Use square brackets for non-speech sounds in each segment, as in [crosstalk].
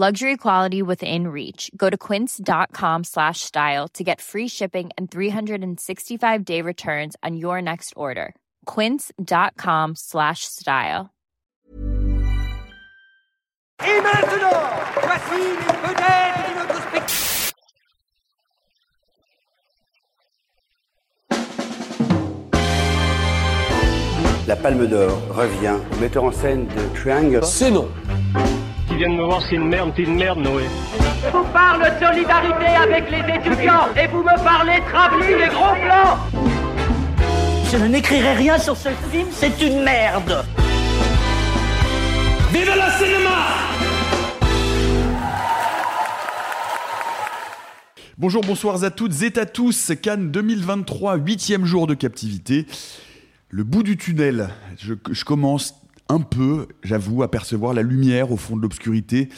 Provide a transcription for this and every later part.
Luxury quality within reach. Go to quince.com slash style to get free shipping and 365-day returns on your next order. quince.com slash style. Et maintenant, voici les vedettes de notre spectacle. La Palme d'Or revient au metteur en scène de Triangle. C'est non. Viennent me voir, c'est une merde, c'est une merde, Noé. Je vous parle de solidarité avec les étudiants et vous me parlez travelling et gros plans. Je n'écrirai rien sur ce film, c'est une merde. Vive le cinéma Bonjour, bonsoir à toutes et à tous. Cannes 2023, huitième jour de captivité. Le bout du tunnel. Je, je commence un peu, j'avoue, à percevoir la lumière au fond de l'obscurité.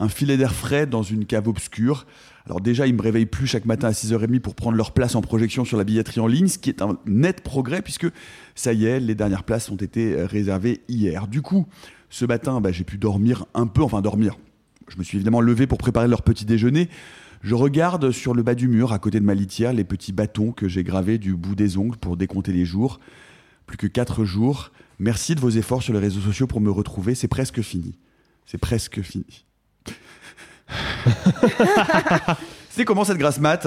Un filet d'air frais dans une cave obscure. Alors déjà, ils me réveillent plus chaque matin à 6h30 pour prendre leur place en projection sur la billetterie en ligne, ce qui est un net progrès puisque ça y est, les dernières places ont été réservées hier. Du coup, ce matin, bah, j'ai pu dormir un peu, enfin dormir. Je me suis évidemment levé pour préparer leur petit déjeuner. Je regarde sur le bas du mur, à côté de ma litière, les petits bâtons que j'ai gravés du bout des ongles pour décompter les jours. Plus que 4 jours. Merci de vos efforts sur les réseaux sociaux pour me retrouver. C'est presque fini. C'est presque fini. [laughs] C'est comment cette grasse mat?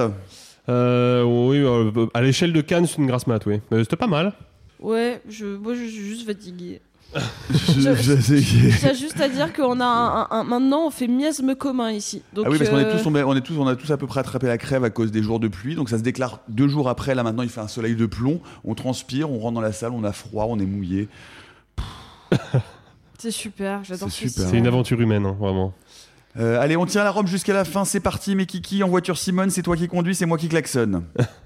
Euh, oui, euh, à l'échelle de Cannes, c'est une grasse mat, oui. Euh, C'était pas mal. Ouais, je, moi je suis juste fatigué. Je- je- J'ai juste à dire qu'on a un, un- un- maintenant on fait miasme commun ici. Donc, Ah oui, parce qu'on est euh, tous, tombés- on est tous, on a tous à peu près attrapé la crève à cause des jours de pluie. Donc ça se déclare deux jours après. Là maintenant, il fait un soleil de plomb. On transpire, on rentre dans la salle, on a froid, on est mouillé. [laughs] c'est super, j'adore C'est ce super. C'est une aventure humaine, hein, vraiment. Euh, allez, on tient la robe jusqu'à la fin. C'est parti, mes kiki. En voiture, Simone, c'est toi qui conduis, c'est moi qui klaxonne. [laughs]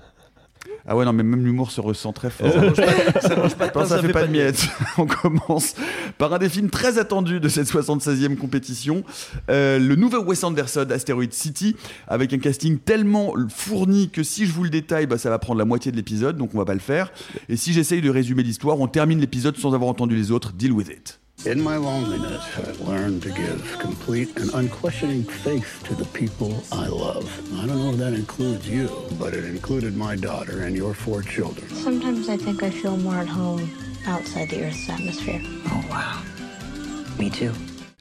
Ah ouais, non, mais même l'humour se ressent très fort. [laughs] Ça mange pas, ça [laughs] mange pas de pain, ça, fait pas de miettes. [laughs] On commence par un des films très attendus de cette 76e compétition, euh, le nouveau Wes Anderson, Asteroid City, avec un casting tellement fourni que si je vous le détaille, bah, ça va prendre la moitié de l'épisode, donc on va pas le faire. Et si j'essaye de résumer l'histoire, on termine l'épisode sans avoir entendu les autres. Deal with it. In my loneliness, I've learned to give complete and unquestioning faith to the people I love. I don't know if that includes you, but it included my daughter and your four children. Sometimes I think I feel more at home outside the Earth's atmosphere. Oh wow. Me too.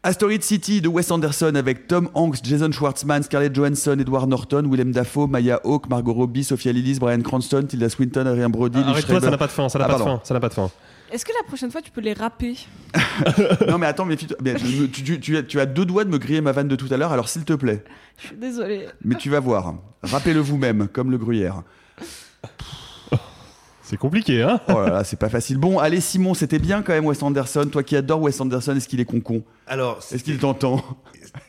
Asteroid City de Wes Anderson avec Tom Hanks, Jason Schwartzman, Scarlett Johansson, Edward Norton, Willem Dafoe, Maya Hawke, Margot Robbie, Sophia Lillis, Brian Cranston, Tilda Swinton, Adrien Brody, Ah, Arrête-toi, ça n'a pas de fin, ça n'a Ah, pas de fin, ça n'a pas de fin. Est-ce que la prochaine fois tu peux les rapper [laughs] Non mais attends, mais tu, tu- tu as, tu as deux doigts de me griller ma vanne de tout à l'heure, alors s'il te plaît. Je suis désolée. Mais tu vas voir. Rappelez-le vous-même, comme le gruyère. C'est compliqué, hein Oh là là, c'est pas facile. Bon, allez Simon, c'était bien quand même Wes Anderson. Toi qui adores Wes Anderson, est-ce qu'il est concon? Alors, Est-ce qu'il t'entend?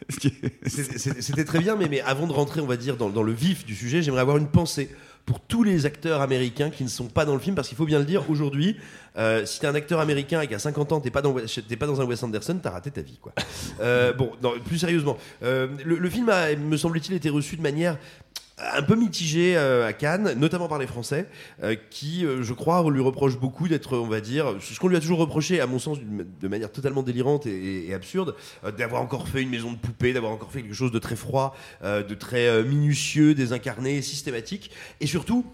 C'était très bien, mais, mais avant de rentrer, on va dire, dans, dans le vif du sujet, j'aimerais avoir une pensée pour tous les acteurs américains qui ne sont pas dans le film, parce qu'il faut bien le dire, aujourd'hui, euh, si t'es un acteur américain et qu'à 50 ans, t'es pas, dans, pas dans un Wes Anderson, t'as raté ta vie, quoi. Euh, bon, plus sérieusement, euh, le film a, me semble-t-il, été reçu de manière un peu mitigée euh, à Cannes, notamment par les Français, euh, qui, euh, je crois, lui reprochent beaucoup d'être, on va dire, ce qu'on lui a toujours reproché, à mon sens, de manière totalement délirante et, et- absurde, d'avoir encore fait une maison de poupée, d'avoir encore fait quelque chose de très froid, de très minutieux, désincarné, systématique, et surtout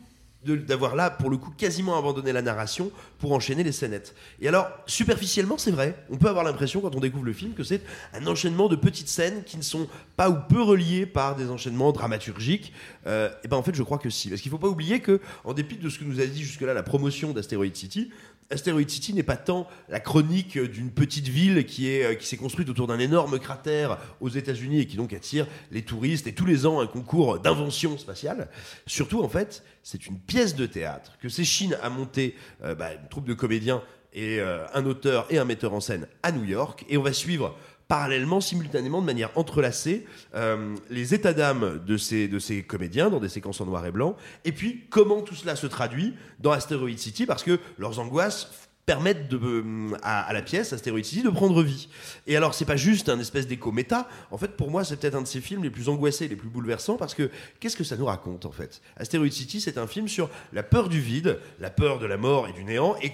d'avoir là, pour le coup, quasiment abandonné la narration pour enchaîner les scénettes. Et alors, superficiellement, c'est vrai, on peut avoir l'impression, quand on découvre le film, que c'est un enchaînement de petites scènes qui ne sont pas ou peu reliées par des enchaînements dramaturgiques. Euh, et ben en fait, je crois que si. Parce qu'il faut pas oublier que, en dépit de ce que nous a dit jusque-là la promotion d'Asteroid City, Asteroid City n'est pas tant la chronique d'une petite ville qui euh, qui s'est construite autour d'un énorme cratère aux États-Unis et qui donc attire les touristes et tous les ans un concours d'invention spatiale. Surtout en fait, c'est une pièce de théâtre que Séchine a montée, euh, bah, une troupe de comédiens et euh, un auteur et un metteur en scène à New York et on va suivre parallèlement, simultanément, de manière entrelacée, euh, les états d'âme de ces, de ces comédiens dans des séquences en noir et blanc, et puis comment tout cela se traduit dans Asteroid City, parce que leurs angoisses permettent euh, à, la pièce, Asteroid City, de prendre vie. Et alors, c'est pas juste un espèce d'écho méta. En fait, pour moi, c'est peut-être un de ces films les plus angoissés, les plus bouleversants, parce que qu'est-ce que ça nous raconte, en fait? Asteroid City, c'est un film sur la peur du vide, la peur de la mort et du néant, et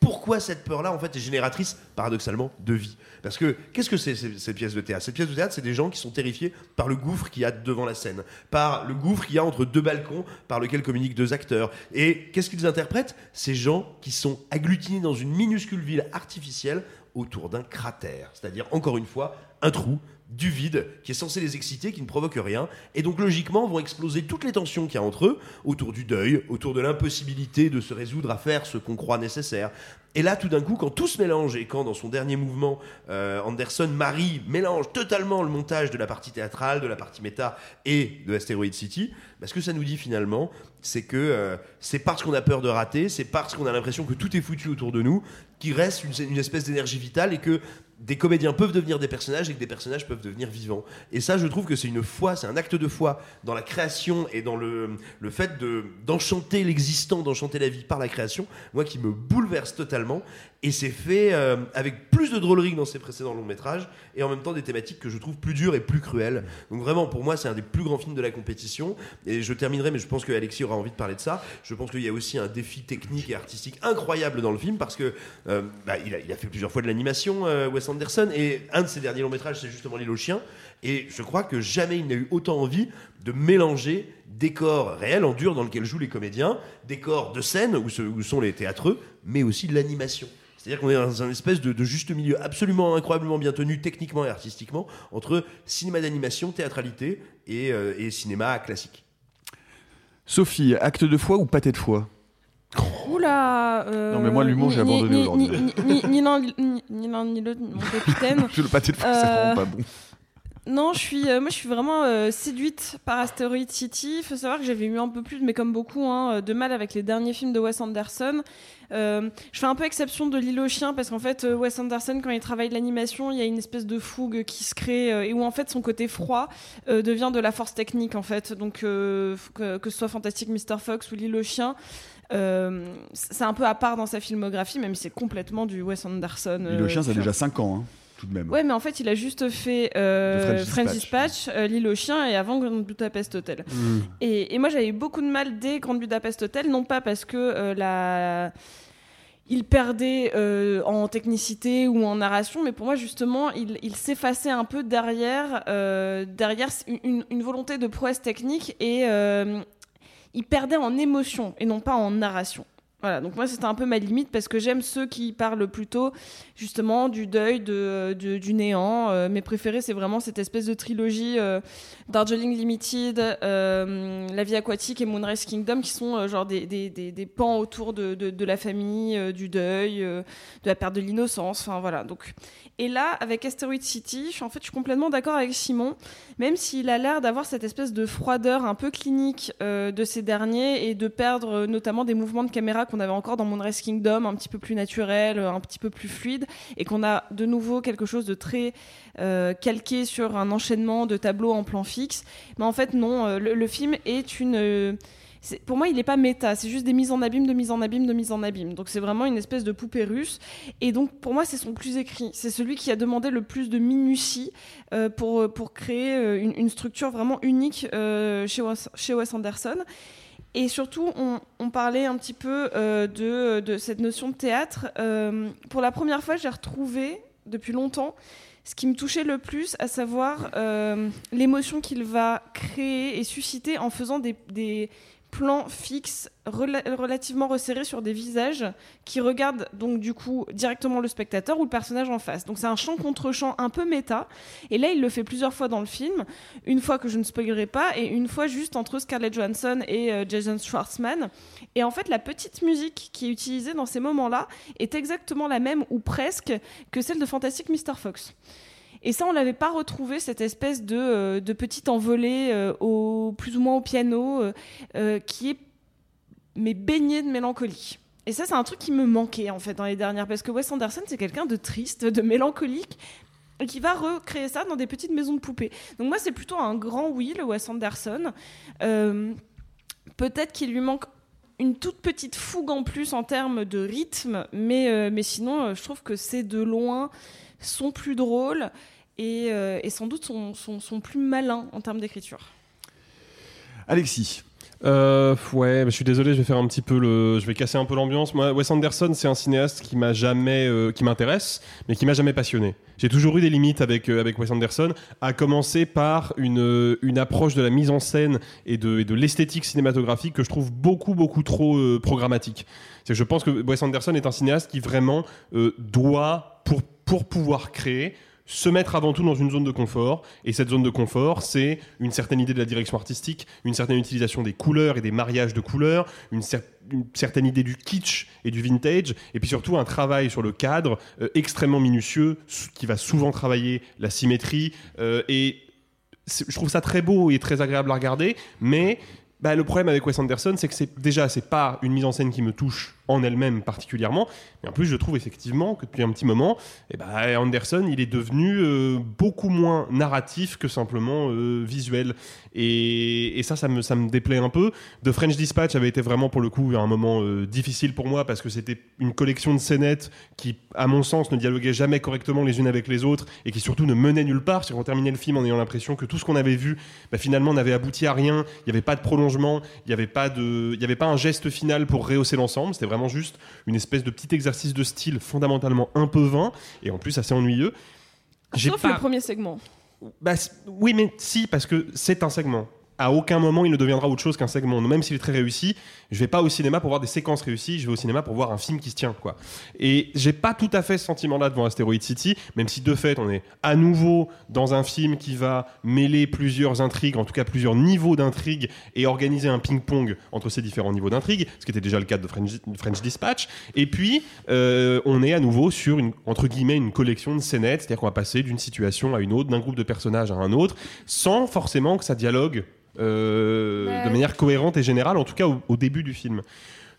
pourquoi cette peur-là, en fait, est génératrice, paradoxalement, de vie? Parce que, qu'est-ce que c'est ces- cette pièce de théâtre? Cette pièce de théâtre, c'est des gens qui sont terrifiés par le gouffre qu'il y a devant la scène, par le gouffre qu'il y a entre deux balcons par lequel communiquent deux acteurs. Et qu'est-ce qu'ils interprètent? Ces gens qui sont agglutinés dans une minuscule ville artificielle autour d'un cratère. C'est-à-dire, encore une fois, un trou du vide qui est censé les exciter, qui ne provoque rien, et donc logiquement vont exploser toutes les tensions qu'il y a entre eux, autour du deuil, autour de l'impossibilité de se résoudre à faire ce qu'on croit nécessaire. Et là, tout d'un coup, quand tout se mélange, et quand dans son dernier mouvement, euh, Anderson Marie mélange totalement le montage de la partie théâtrale, de la partie méta et de Asteroid City, bah, ce que ça nous dit finalement, c'est que euh, c'est parce qu'on a peur de rater, c'est parce qu'on a l'impression que tout est foutu autour de nous, qu'il reste une, une espèce d'énergie vitale et que des comédiens peuvent devenir des personnages et que des personnages peuvent devenir vivants. Et ça, je trouve que c'est une foi, c'est un acte de foi dans la création et dans le, le fait de, d'enchanter l'existant, d'enchanter la vie par la création, moi qui me bouleverse totalement. Et c'est fait euh, avec plus de drôlerie que dans ses précédents longs métrages et en même temps des thématiques que je trouve plus dures et plus cruelles. Donc vraiment, pour moi, c'est un des plus grands films de la compétition. Et je terminerai, mais je pense que Alexis aura envie de parler de ça. Je pense qu'il y a aussi un défi technique et artistique incroyable dans le film parce que euh, bah, il, a, fait plusieurs fois de l'animation, euh, Wes Anderson, et un de ses derniers longs métrages, c'est justement L'île aux chiens. Et je crois que jamais il n'a eu autant envie de mélanger décors réels en dur dans lequel jouent les comédiens, décors de scène où, où sont les théâtreux, mais aussi de l'animation. C'est-à-dire qu'on est dans un espèce de, de juste milieu absolument incroyablement bien tenu techniquement et artistiquement entre cinéma d'animation, théâtralité et, euh, et cinéma classique. Sophie, acte de foi ou pâté de foie Oula euh, Non, mais moi, l'humour, j'ai ni- abandonné ni- aujourd'hui. Ni, ni, ni l'un ni- ni l'un ni l'autre, mon capitaine. [laughs] Le pâté de foie, c'est Euh, vraiment pas bon. Non, je suis, euh, moi, je suis vraiment euh, séduite par Asteroid City. Il faut savoir que j'avais eu un peu plus, mais comme beaucoup, hein, de mal avec les derniers films de Wes Anderson. Euh, je fais un peu exception de L'île aux chiens parce qu'en fait, Wes Anderson, quand il travaille l'animation, il y a une espèce de fougue qui se crée et où en fait son côté froid devient de la force technique en fait. Donc que, que ce soit Fantastic Mr. Fox ou L'île aux chiens. c'est un peu à part dans sa filmographie, même si c'est complètement du Wes Anderson. L'île aux chiens, ça a déjà 5 ans, hein, tout de même. Ouais, mais en fait, il a juste fait euh, French Dispatch. Dispatch, euh, L'île aux chiens et avant Grand Budapest Hotel. Mm. Et, et moi, j'avais beaucoup de mal dès Grand Budapest Hotel, non pas parce que euh, la il perdait euh, en technicité ou en narration, mais pour moi justement, il, il s'effaçait un peu derrière, euh, derrière une, une volonté de prouesse technique et euh, il perdait en émotion et non pas en narration. Voilà, donc moi c'était un peu ma limite parce que j'aime ceux qui parlent plutôt justement du deuil, de, du néant. Euh, mes préférés c'est vraiment cette espèce de trilogie euh, Darjeeling Limited, euh, La vie aquatique et Moonrise Kingdom qui sont euh, genre des, des, des, des pans autour de, de, la famille, du deuil, de la perte de l'innocence. Enfin voilà. Donc et là avec Asteroid City, je suis en fait je suis complètement d'accord avec Simon, même s'il a l'air d'avoir cette espèce de froideur un peu clinique de ces derniers et de perdre notamment des mouvements de caméra qu'on avait encore dans Moonrise Kingdom, un petit peu plus naturel, un petit peu plus fluide, et qu'on a de nouveau quelque chose de très euh, calqué sur un enchaînement de tableaux en plan fixe. Mais en fait, non, euh, le, film est une. euh, pour moi, il n'est pas méta, c'est juste des mises en abîme, de mise en abîme, de mise en abîme. Donc c'est vraiment une espèce de poupée russe. Et donc pour moi, c'est son plus écrit. C'est celui qui a demandé le plus de minutie pour, pour créer une, structure vraiment unique chez Wes Anderson. Et surtout, on, parlait un petit peu euh, de, cette notion de théâtre. Euh, pour la première fois, j'ai retrouvé, depuis longtemps, ce qui me touchait le plus, à savoir euh, l'émotion qu'il va créer et susciter en faisant des plans fixes rela- relativement resserrés sur des visages qui regardent donc du coup directement le spectateur ou le personnage en face. Donc c'est un chant contre chant un peu méta. Et là, il le fait plusieurs fois dans le film. Une fois que je ne spoilerai pas et une fois juste entre Scarlett Johansson et euh, Jason Schwartzman. Et en fait, la petite musique qui est utilisée dans ces moments-là est exactement la même ou presque que celle de Fantastic Mr. Fox. Et ça, on l'avait pas retrouvé, cette espèce de, euh, petite envolée euh, plus ou moins au piano, euh, qui est mais baignée de mélancolie. Et ça, c'est un truc qui me manquait en fait dans les dernières, parce que Wes Anderson, c'est quelqu'un de triste, de mélancolique, et qui va recréer ça dans des petites maisons de poupées. Donc moi, c'est plutôt un grand oui, le Wes Anderson. Peut-être qu'il lui manque une toute petite fougue en plus en termes de rythme, mais, mais sinon, je trouve que c'est de loin son plus drôle et, euh, et sans doute son, son- son plus malin en termes d'écriture. Alexis. Euh, ouais, bah, je suis désolé, je vais faire un petit peu le, je vais casser un peu l'ambiance. Moi, Wes Anderson, c'est un cinéaste qui m'a jamais, euh, qui m'intéresse, mais qui m'a jamais passionné. J'ai toujours eu des limites avec euh, avec Wes Anderson, à commencer par une une approche de la mise en scène et de et de l'esthétique cinématographique que je trouve beaucoup beaucoup trop euh, programmatique. C'est je pense que Wes Anderson est un cinéaste qui vraiment euh, doit pour pour pouvoir créer se mettre avant tout dans une zone de confort. Et cette zone de confort, c'est une certaine idée de la direction artistique, une certaine utilisation des couleurs et des mariages de couleurs, une, cer- une certaine idée du kitsch et du vintage, et puis surtout un travail sur le cadre euh, extrêmement minutieux, qui va souvent travailler la symétrie. euh, et je trouve ça très beau et très agréable à regarder, mais bah, le problème avec Wes Anderson, c'est que c'est déjà c'est pas une mise en scène qui me touche en elle-même particulièrement, mais en plus je trouve effectivement que depuis un petit moment, eh ben, Anderson il est devenu euh, beaucoup moins narratif que simplement euh, visuel, et, ça ça me ça me déplaît un peu. The French Dispatch avait été vraiment pour le coup un moment euh, difficile pour moi parce que c'était une collection de scénettes qui, à mon sens, ne dialoguaient jamais correctement les unes avec les autres et qui surtout ne menaient nulle part. C'est qu'on terminait le film en ayant l'impression que tout ce qu'on avait vu, bah, finalement, n'avait abouti à rien. Il n'y avait pas de prolongement, il n'y avait pas de, avait pas un geste final pour rehausser l'ensemble. C'était vraiment juste une espèce de petit exercice de style fondamentalement un peu vain et en plus assez ennuyeux. J'ai Sauf pas- le premier segment. bah, oui, mais si, parce que c'est un segment. À aucun moment il ne deviendra autre chose qu'un segment. Même s'il est très réussi, je vais pas au cinéma pour voir des séquences réussies, je vais au cinéma pour voir un film qui se tient, quoi. Et j'ai pas tout à fait ce sentiment-là devant Asteroid City, même si de fait on est à nouveau dans un film qui va mêler plusieurs intrigues, en tout cas plusieurs niveaux d'intrigues, et organiser un ping-pong entre ces différents niveaux d'intrigues, ce qui était déjà le cas de French, Dispatch. Et puis euh, on est à nouveau sur une entre guillemets une collection de scénettes, c'est-à-dire qu'on va passer d'une situation à une autre, d'un groupe de personnages à un autre, sans forcément que ça dialogue euh, de manière cohérente et générale, en tout cas au, au début du film.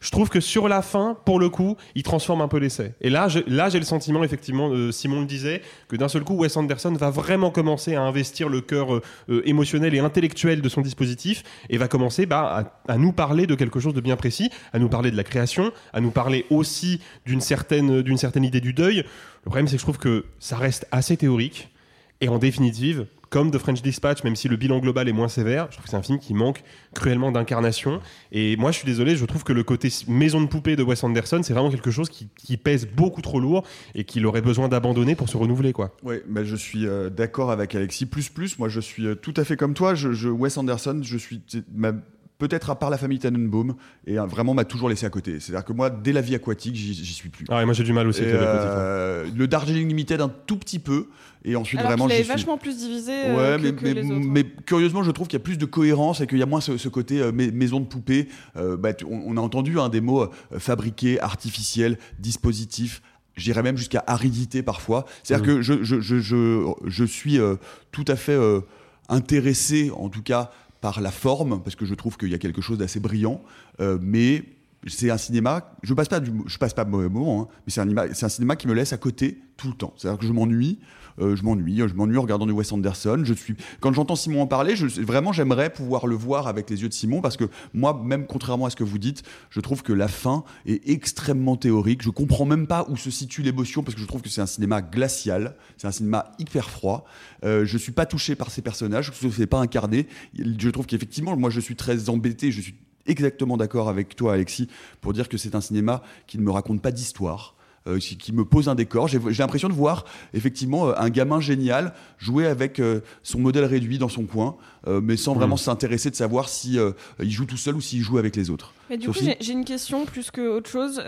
Je trouve que sur la fin, pour le coup, il transforme un peu l'essai. Et là, j'ai- là, j'ai le sentiment, effectivement, euh, Simon le disait, que d'un seul coup, Wes Anderson va vraiment commencer à investir le cœur euh, émotionnel et intellectuel de son dispositif et va commencer bah, à, à nous parler de quelque chose de bien précis, à nous parler de la création, à nous parler aussi d'une certaine, d'une certaine idée du deuil. Le problème, c'est que je trouve que ça reste assez théorique. Et en définitive, comme The French Dispatch, même si le bilan global est moins sévère, je trouve que c'est un film qui manque cruellement d'incarnation. Et moi, je suis désolé, je trouve que le côté maison de poupée de Wes Anderson, c'est vraiment quelque chose qui, qui pèse beaucoup trop lourd et qu'il aurait besoin d'abandonner pour se renouveler, quoi. Ouais, bah, je suis euh, d'accord avec Alexis. Plus plus, moi je suis euh, tout à fait comme toi. Je, je- Wes Anderson, je suis ma- peut-être à part la famille Tannenbaum et euh, vraiment m'a toujours laissé à côté. C'est-à-dire que moi, dès la vie aquatique, j'y suis plus. Ah, et moi, j'ai du mal aussi la Aquatique, le Darjeeling Limited un tout petit peu et ensuite Alors vraiment j'y est suis. vachement plus divisé Ouais, euh, que, mais, que mais- les autres. mais curieusement, je trouve qu'il y a plus de cohérence et qu'il y a moins ce, ce côté euh, mais- maison de poupée. Euh, bah, on, on a entendu hein, des mots euh, fabriqués, artificiels, dispositifs. J'irais même jusqu'à aridité parfois. C'est-à-dire Mhm. que je, je, je, je, je suis euh, tout à fait euh, intéressé, en tout cas, par la forme, parce que je trouve qu'il y a quelque chose d'assez brillant. euh, mais c'est un cinéma, je passe pas du, je passe pas de mauvais moments, hein, mais c'est un, ima- c'est un cinéma qui me laisse à côté tout le temps. C'est-à-dire que je m'ennuie, euh, je m'ennuie, je m'ennuie en regardant du Wes Anderson. Je suis, quand j'entends Simon en parler, je, vraiment j'aimerais pouvoir le voir avec les yeux de Simon parce que moi, même contrairement à ce que vous dites, je trouve que la fin est extrêmement théorique. Je comprends même pas où se situe l'émotion parce que je trouve que c'est un cinéma glacial, c'est un cinéma hyper froid. Euh, je suis pas touché par ces personnages, je ne fais pas incarné. Je trouve qu'effectivement, moi, je suis très embêté. Je suis exactement d'accord avec toi, Alexis, pour dire que c'est un cinéma qui ne me raconte pas d'histoire. Euh, qui, qui me pose un décor. J'ai j'ai l'impression de voir effectivement euh, un gamin génial jouer avec euh, son modèle réduit dans son coin, euh, mais sans vraiment s'intéresser de savoir si euh, il joue tout seul ou s'il joue avec les autres. Mais du coup, Sophie j'ai- j'ai une question plus que autre chose.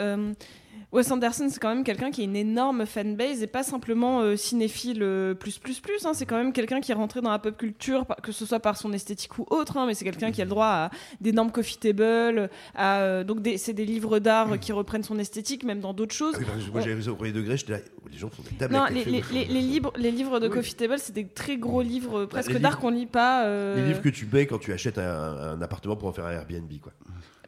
Wes Anderson, c'est quand même quelqu'un qui a une énorme fanbase et pas simplement euh, cinéphile euh, plus plus plus. hein. C'est quand même quelqu'un qui est rentré dans la pop culture, que ce soit par son esthétique ou autre. hein, mais c'est quelqu'un qui a le droit à d'énormes coffee tables, à euh, donc c'est des livres d'art qui reprennent son esthétique, même dans d'autres choses. Ah oui, parce que moi, j'avais vu ça au premier degré, j'étais là, les gens font des tables Non, les, livres, les livres de Oui. coffee table, c'est des très gros livres, euh, presque d'art qu'on lit pas. Les livres que tu payes quand tu achètes un, un appartement pour en faire un Airbnb, quoi.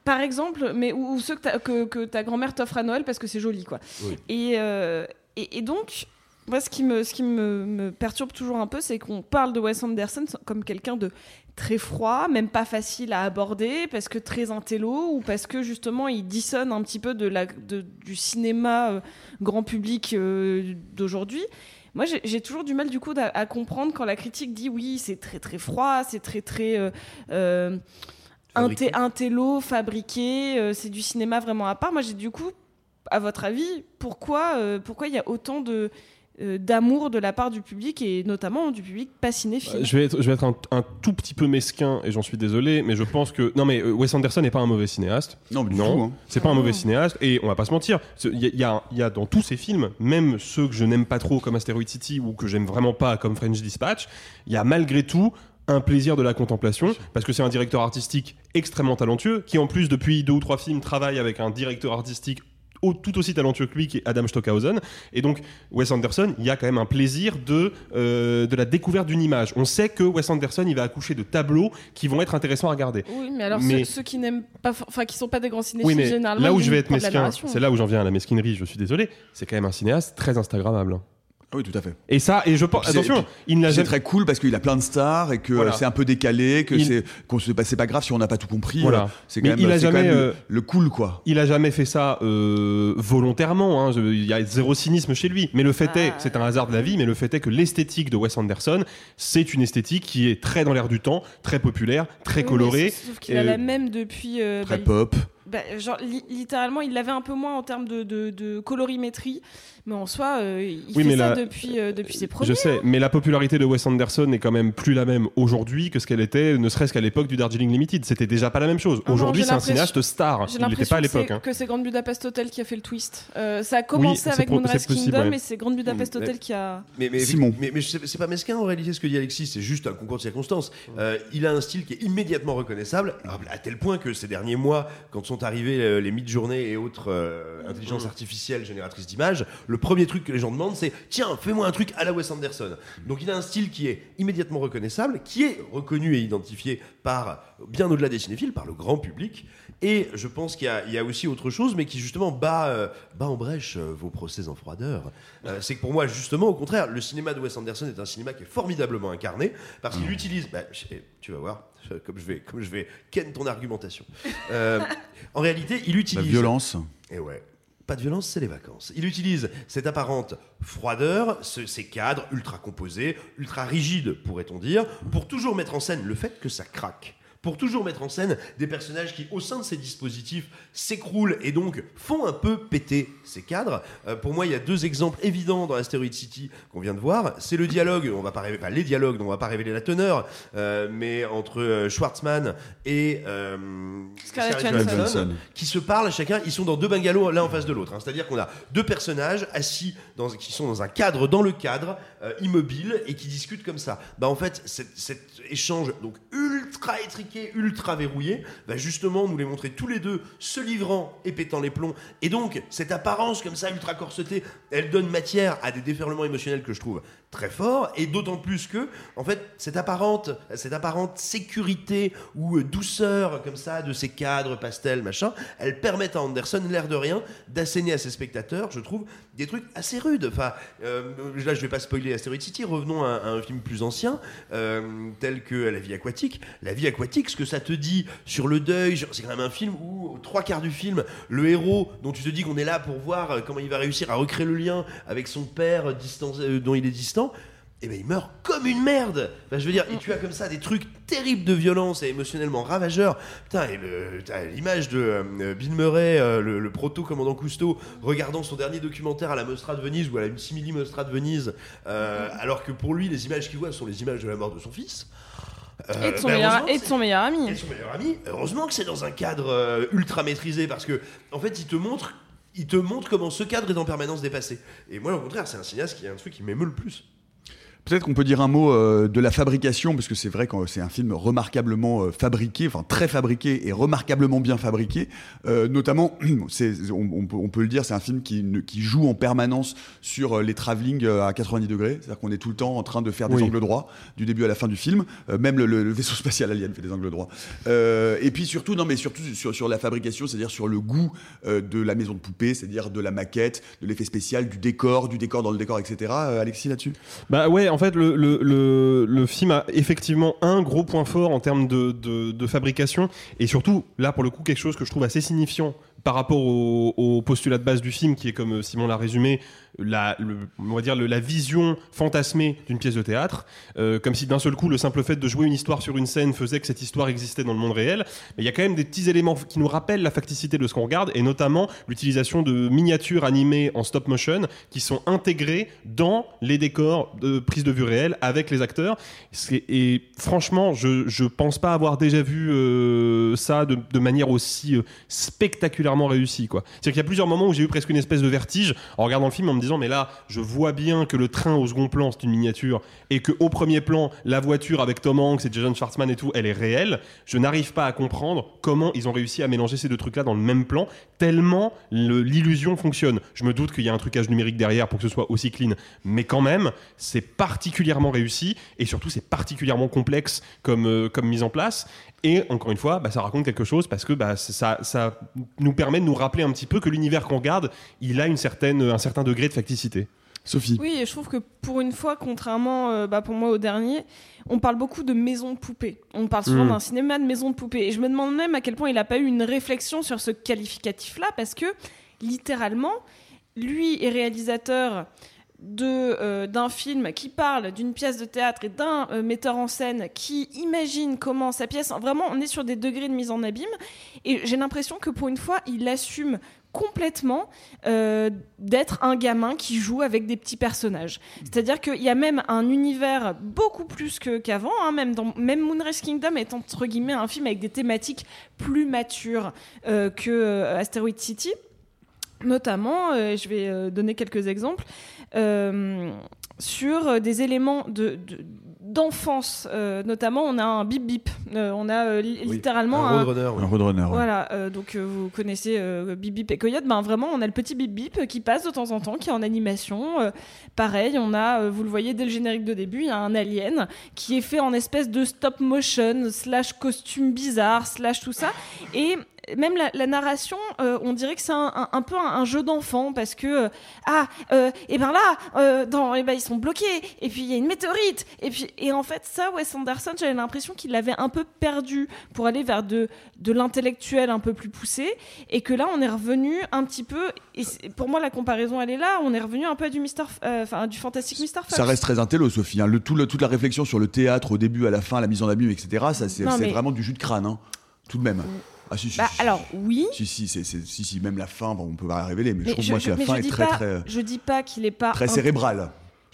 Par exemple, mais ou, ou ceux que ta, que, que ta grand-mère t'offre à Noël parce que c'est joli, quoi. Oui. Et, euh, et, et donc, Moi, ce qui me, ce qui me, me perturbe toujours un peu, c'est qu'on parle de Wes Anderson comme quelqu'un de très froid, même pas facile à aborder, parce que très intello, ou parce que justement il dissonne un petit peu de la, de- du cinéma euh, grand public euh, d'aujourd'hui. Moi, j'ai- toujours du mal du coup à, à comprendre quand la critique dit oui, c'est très très froid, c'est très très euh, Fabriqué. inté- intello, fabriqué, euh, c'est du cinéma vraiment à part. Moi, j'ai du coup, à votre avis, pourquoi euh, pourquoi il y a autant de euh, d'amour de la part du public et notamment du public pas cinéphile? Euh, Je vais être, je vais être un, un tout petit peu mesquin et j'en suis désolé, mais je pense que non mais Wes Anderson n'est pas un mauvais cinéaste. Non, du non, hein. c'est pas un mauvais cinéaste et on va pas se mentir. Il y, y a, il y a dans tous ses films, même ceux que je n'aime pas trop comme Asteroid City ou que j'aime vraiment pas comme French Dispatch, il y a malgré tout un plaisir de la contemplation parce que c'est un directeur artistique extrêmement talentueux qui en plus depuis deux ou trois films travaille avec un directeur artistique tout aussi talentueux que lui qui est Adam Stockhausen. Et donc Wes Anderson il y a quand même un plaisir de, euh, de la découverte d'une image. On sait que Wes Anderson il va accoucher de tableaux qui vont être intéressants à regarder. Oui, mais alors Mais- Ceux, ceux qui n'aiment pas, enfin qui sont pas des grands cinéphiles oui mais généralement. là où je vais être mesquin c'est là où j'en viens à la mesquinerie je suis désolé c'est quand même un cinéaste très instagrammable oui, tout à fait. et ça et je pense attention il n'a C'est jamais très cool parce qu'il a plein de stars et que Voilà. euh, c'est un peu décalé, que Il- c'est qu'on se bah, c'est pas grave si on n'a pas tout compris. Voilà. euh, C'est quand même, il a c'est quand jamais, même le- euh, le cool quoi. Il a jamais fait ça euh, volontairement. hein. Il y a zéro cynisme chez lui. Mais le fait est, Ah. c'est un hasard de la vie, mais le fait est que l'esthétique de Wes Anderson, c'est une esthétique qui est très dans l'air du temps, très populaire, très Oui, colorée. sauf- qu'il a Euh, la même depuis. euh, Très bah, pop. bah, genre, li- littéralement, il l'avait un peu moins en termes de, de, de colorimétrie, mais en soi, euh, il Oui, fait mais ça la- depuis, euh, depuis ses premiers. Je sais, mais la popularité de Wes Anderson n'est quand même plus la même aujourd'hui que ce qu'elle était, ne serait-ce qu'à l'époque du Darjeeling Limited. C'était déjà pas la même chose. Ah Aujourd'hui, c'est un cinéaste star. Il n'était pas à l'époque. hein. que c'est Grand Budapest Hotel qui a fait le twist. Euh, ça a commencé c'est avec pro- Moonrise Kingdom, ouais. et c'est Grand Budapest Mm, Hotel mais- qui a. Mais, mais, Simon. mais, mais c'est c'est pas mesquin en réalité ce que dit Alexis, c'est juste un concours de circonstances. Euh, il a un style qui est immédiatement reconnaissable, à tel point que ces derniers mois, quand sont arrivés les mid-journées et autres euh, intelligences artificielles génératrices d'images, le premier truc que les gens demandent c'est tiens, fais-moi un truc à la Wes Anderson. Donc il a un style qui est immédiatement reconnaissable, qui est reconnu et identifié par bien au-delà des cinéphiles, par le grand public. Et je pense qu'il y, a- il y a aussi autre chose, mais qui justement bat, euh, bat en brèche euh, vos procès en froideur. Euh, c'est que pour moi, justement, au contraire, le cinéma de Wes Anderson est un cinéma qui est formidablement incarné parce qu'il utilise. bah, tu vas voir, comme je vais, comme je vais ken ton argumentation. En réalité, il La utilise. violence. Et ouais. Pas de violence, c'est les vacances. Il utilise cette apparente froideur, ce- ces cadres ultra composés, ultra rigides, pourrait-on dire, pour toujours mettre en scène le fait que ça craque. Pour toujours mettre en scène des personnages qui, au sein de ces dispositifs, s'écroulent et donc font un peu péter ces cadres. Euh, pour moi, il y a deux exemples évidents dans Asteroid City qu'on vient de voir. C'est le dialogue, on va pas révéler, enfin, les dialogues dont on va pas révéler la teneur, euh, mais entre euh, Schwartzman et euh, Scarlett Johansson. Johansson. qui se parlent chacun, ils sont dans deux bungalows l'un en face de l'autre. hein. C'est-à-dire qu'on a deux personnages assis dans, qui sont dans un cadre, dans le cadre, euh, immobile, et qui discutent comme ça. Bah en fait, cet, cet échange donc ultra étriqué, ultra verrouillé, va justement nous les montrer tous les deux, se livrant et pétant les plombs. Et donc, cette apparence comme ça, ultra corsetée, elle donne matière à des déferlements émotionnels que je trouve très forts, et d'autant plus que, en fait, cette apparente, cette apparente sécurité ou euh, douceur comme ça de ces cadres pastels, machin, elles permettent à Anderson, l'air de rien, d'asséner à ses spectateurs, je trouve, des trucs assez rudes. Enfin, euh, là, je vais pas spoiler Asteroid City, revenons à, un film plus ancien, euh, tel que La vie aquatique. La vie aquatique, ce que ça te dit sur le deuil, c'est quand même un film où, trois quarts du film, le héros, dont tu te dis qu'on est là pour voir comment il va réussir à recréer le lien avec son père distant- dont il est distant, et ben il meurt comme une merde. Enfin, je veux dire, et tu as comme ça des trucs terribles de violence et émotionnellement ravageurs. Putain, et l'image de euh, Bill Murray, euh, le, le proto-commandant Cousteau, regardant son dernier documentaire à la Mostra de Venise ou à la une simili Mostra de Venise, euh, alors que pour lui, les images qu'il voit sont les images de la mort de son fils. Euh, Et de son, ben, meilleur, et de son meilleur ami. et de son meilleur ami. Heureusement que c'est dans un cadre euh, ultra maîtrisé parce que, en fait, il te montre. Il te montre comment ce cadre est en permanence dépassé. Et moi, au contraire, c'est un cinéaste qui a un truc qui m'émeut le plus. Peut-être qu'on peut dire un mot euh, de la fabrication, parce que c'est vrai que c'est un film remarquablement euh, fabriqué, enfin très fabriqué et remarquablement bien fabriqué. Euh, notamment, [clears throat] on, on peut, on peut le dire, c'est un film qui, qui joue en permanence sur euh, les travelling euh, à 90 degrés. C'est-à-dire qu'on est tout le temps en train de faire des Oui. angles droits, du début à la fin du film. Euh, même le, le- vaisseau spatial Alien fait des angles droits. Euh, et puis surtout, non mais surtout sur, sur la fabrication, c'est-à-dire sur le goût euh, de la maison de poupée, c'est-à-dire de la maquette, de l'effet spécial, du décor, du décor dans le décor, etc. Euh, Alexis là-dessus? Bah ouais, en fait, le, film a effectivement un gros point fort en termes de, fabrication, et surtout, là, pour le coup, quelque chose que je trouve assez signifiant par rapport au, postulat de base du film, qui est, comme Simon l'a résumé, la, on va dire la vision fantasmée d'une pièce de théâtre, euh, comme si d'un seul coup, le simple fait de jouer une histoire sur une scène faisait que cette histoire existait dans le monde réel. Mais il y a quand même des petits éléments qui nous rappellent la facticité de ce qu'on regarde, et notamment l'utilisation de miniatures animées en stop motion qui sont intégrées dans les décors de prise de vue réelle avec les acteurs. Et franchement, je, je pense pas avoir déjà vu euh, ça de, manière aussi euh, spectaculairement réussie. C'est-à-dire qu'il y a plusieurs moments où j'ai eu presque une espèce de vertige en regardant le film en me disant mais là, je vois bien que le train au second plan c'est une miniature et que au premier plan la voiture avec Tom Hanks et Jason Schwartzman et tout, elle est réelle. Je n'arrive pas à comprendre comment ils ont réussi à mélanger ces deux trucs-là dans le même plan tellement le- l'illusion fonctionne. Je me doute qu'il y a un trucage numérique derrière pour que ce soit aussi clean, mais quand même, c'est particulièrement réussi et surtout c'est particulièrement complexe comme, euh, comme mise en place. Et encore une fois, bah, ça raconte quelque chose parce que bah, ça, ça nous permet de nous rappeler un petit peu que l'univers qu'on regarde, il a une certaine, un certain degré de facticité. Sophie Oui, et je trouve que pour une fois, contrairement euh, bah, pour moi au dernier, on parle beaucoup de maison de poupée. On parle souvent Mm. d'un cinéma de maison de poupée. Et je me demande même à quel point il n'a pas eu une réflexion sur ce qualificatif-là, parce que littéralement, lui est réalisateur euh, d'un film qui parle d'une pièce de théâtre et d'un euh, metteur en scène qui imagine comment sa pièce vraiment on est sur des degrés de mise en abîme et j'ai l'impression que pour une fois il assume complètement euh, d'être un gamin qui joue avec des petits personnages. C'est-à-dire qu'il y a même un univers beaucoup plus qu'avant, hein, même, même Moonrise Kingdom est entre guillemets un film avec des thématiques plus matures que Asteroid City. Notamment, euh, je vais donner quelques exemples, sur euh, des éléments de, de- d'enfance. euh, notamment, on a un bip bip. Euh, on a euh, li- Oui, littéralement un roadrunner, oui. Un roadrunner. voilà, euh, donc euh, vous connaissez euh, Bip Bip et Coyote, ben vraiment on a le petit Bip Bip qui passe de temps en temps, qui est en animation. Euh, pareil, on a, euh, vous le voyez dès le générique de début, il y a un alien qui est fait en espèce de stop motion, slash costume bizarre, slash tout ça. Et même la, la narration, euh, on dirait que c'est un, un- un peu un, un jeu d'enfant parce que euh, ah euh, et ben là dans et ben ils sont bloqués et puis il y a une météorite et puis et en fait ça Wes Anderson j'avais l'impression qu'il l'avait un peu perdu pour aller vers de de l'intellectuel un peu plus poussé et que là on est revenu un petit peu et pour moi la comparaison elle est là on est revenu un peu à du Mister enfin du fantastique Mister Fox Ça reste très intello, Sophie. hein. Le, tout le- toute la réflexion sur le théâtre au début, à la fin, la mise en abîme, etc. Ça, c'est mais- vraiment du jus de crâne, hein. tout de même. Ah si, si, Bah, si, alors oui si, si, c'est- si, si, même la fin, bon, on peut pas la révéler, mais, je trouve je, moi je- que la fin est très, pas très, je dis pas qu'il est pas très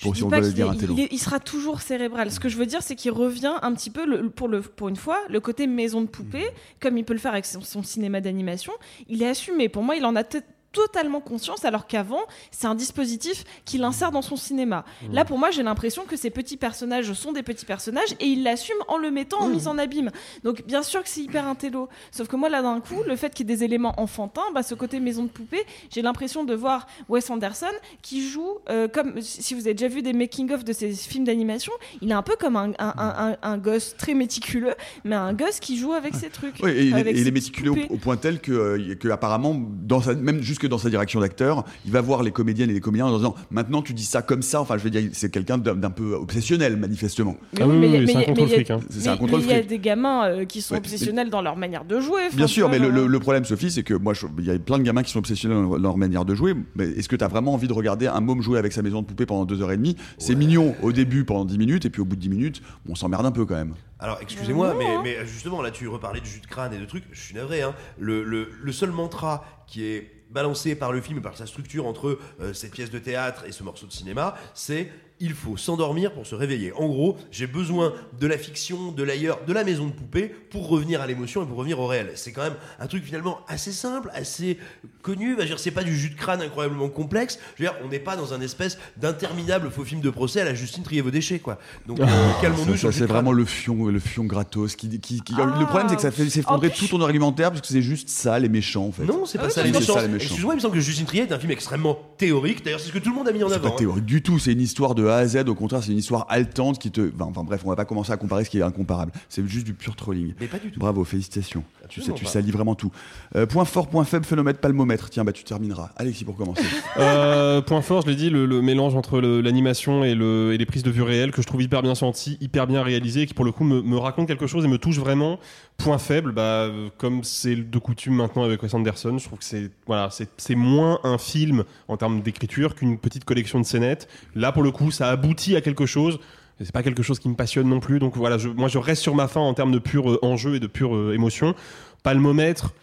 pour, dis si on veut le dire il, est- il sera toujours cérébral. Ce que je veux dire, c'est qu'il revient un petit peu, le- pour, le, pour une fois, le côté maison de poupée, Mmh. comme il peut le faire avec son, son cinéma d'animation. Il est assumé. Pour moi, il en a peut-être totalement conscience alors qu'avant c'est un dispositif qu'il insère dans son cinéma. Mmh. Là pour moi j'ai l'impression que ces petits personnages sont des petits personnages et il l'assume en le mettant en Mmh. mise en abîme. Donc bien sûr que c'est hyper intello. Sauf que moi là d'un coup le fait qu'il y ait des éléments enfantins, bah, ce côté maison de poupée, j'ai l'impression de voir Wes Anderson qui joue euh, comme si vous avez déjà vu des making of de ses films d'animation, il est un peu comme un, un, un- un- un gosse très méticuleux, mais un gosse qui joue avec ses trucs. Oui, et il, est- avec et il ses est petites méticuleux au, point tel que, euh, que apparemment, dans sa, même jusque dans sa direction d'acteur, il va voir les comédiennes et les comédiens en disant maintenant tu dis ça comme ça. Enfin, je veux dire, c'est quelqu'un d'un peu obsessionnel, manifestement. Mais Ah oui, mais- oui, mais- c'est un mais il y a- fric, hein. C'est un mais- contrôle mais Il y a fric. des gamins euh, qui sont Ouais, obsessionnels dans leur manière de jouer. Bien sûr, mais le, genre, le- le problème, Sophie, c'est que moi, il y a plein de gamins qui sont obsessionnels dans leur manière de jouer. Mais est-ce que tu as vraiment envie de regarder un môme jouer avec sa maison de poupée pendant deux heures et demie? C'est mignon au début pendant 10 minutes, et puis au bout de 10 minutes, on s'emmerde un peu quand même. Alors, excusez-moi, Non, mais, mais justement, là, tu reparlais de jus de crâne et de trucs. Je suis navré. Hein. Le, le- le seul mantra qui est balancé par le film et par sa structure entre euh, cette pièce de théâtre et ce morceau de cinéma, c'est il faut s'endormir pour se réveiller. En gros, j'ai besoin de la fiction, de l'ailleurs, de la maison de poupée pour revenir à l'émotion et pour revenir au réel. C'est quand même un truc finalement assez simple, assez connu. Dire, c'est pas du jus de crâne incroyablement complexe. Je veux dire, on n'est pas dans un espèce d'interminable faux film de procès à la Justine trier vos déchets, quoi. Donc euh, calmons-nous Ça, sur le ça, c'est vraiment le fion, le fion gratos. Qui, qui, qui- Ah. Le problème, c'est que ça fait s'effondrer tout ton argumentaire parce que c'est juste ça, les méchants, en fait. Non, c'est pas Ah ça oui, les c'est méchants. ça, les méchants. Excuse-moi, il me semble que Justine Trier est un film extrêmement théorique. D'ailleurs, c'est ce que tout le monde a mis en C'est avant. pas hein. théorique du tout, c'est une histoire de A à Z, au contraire, c'est une histoire haletante qui te. Enfin, enfin, bref, on va pas commencer à comparer ce qui est incomparable. C'est juste du pur trolling. Mais pas du tout. Bravo, félicitations. Tu, sais, tu pas. salis vraiment tout. Euh, point fort, point faible, phénomètre, palmomètre. Tiens, bah tu termineras. Alexis, pour commencer. [laughs] Euh, point fort, je l'ai dit, le, le mélange entre le- l'animation et, le- et les prises de vue réelles que je trouve hyper bien senti, hyper bien réalisé, et qui pour le coup me, me raconte quelque chose et me touche vraiment. Point faible, bah, comme c'est de coutume maintenant avec Wes Anderson, je trouve que c'est voilà, c'est c'est moins un film en termes d'écriture qu'une petite collection de scénettes. Là, pour le coup, ça aboutit à quelque chose. C'est pas quelque chose qui me passionne non plus, donc voilà, je- moi je reste sur ma fin en termes de pur euh, enjeu et de pure euh, émotion. Palmomètre,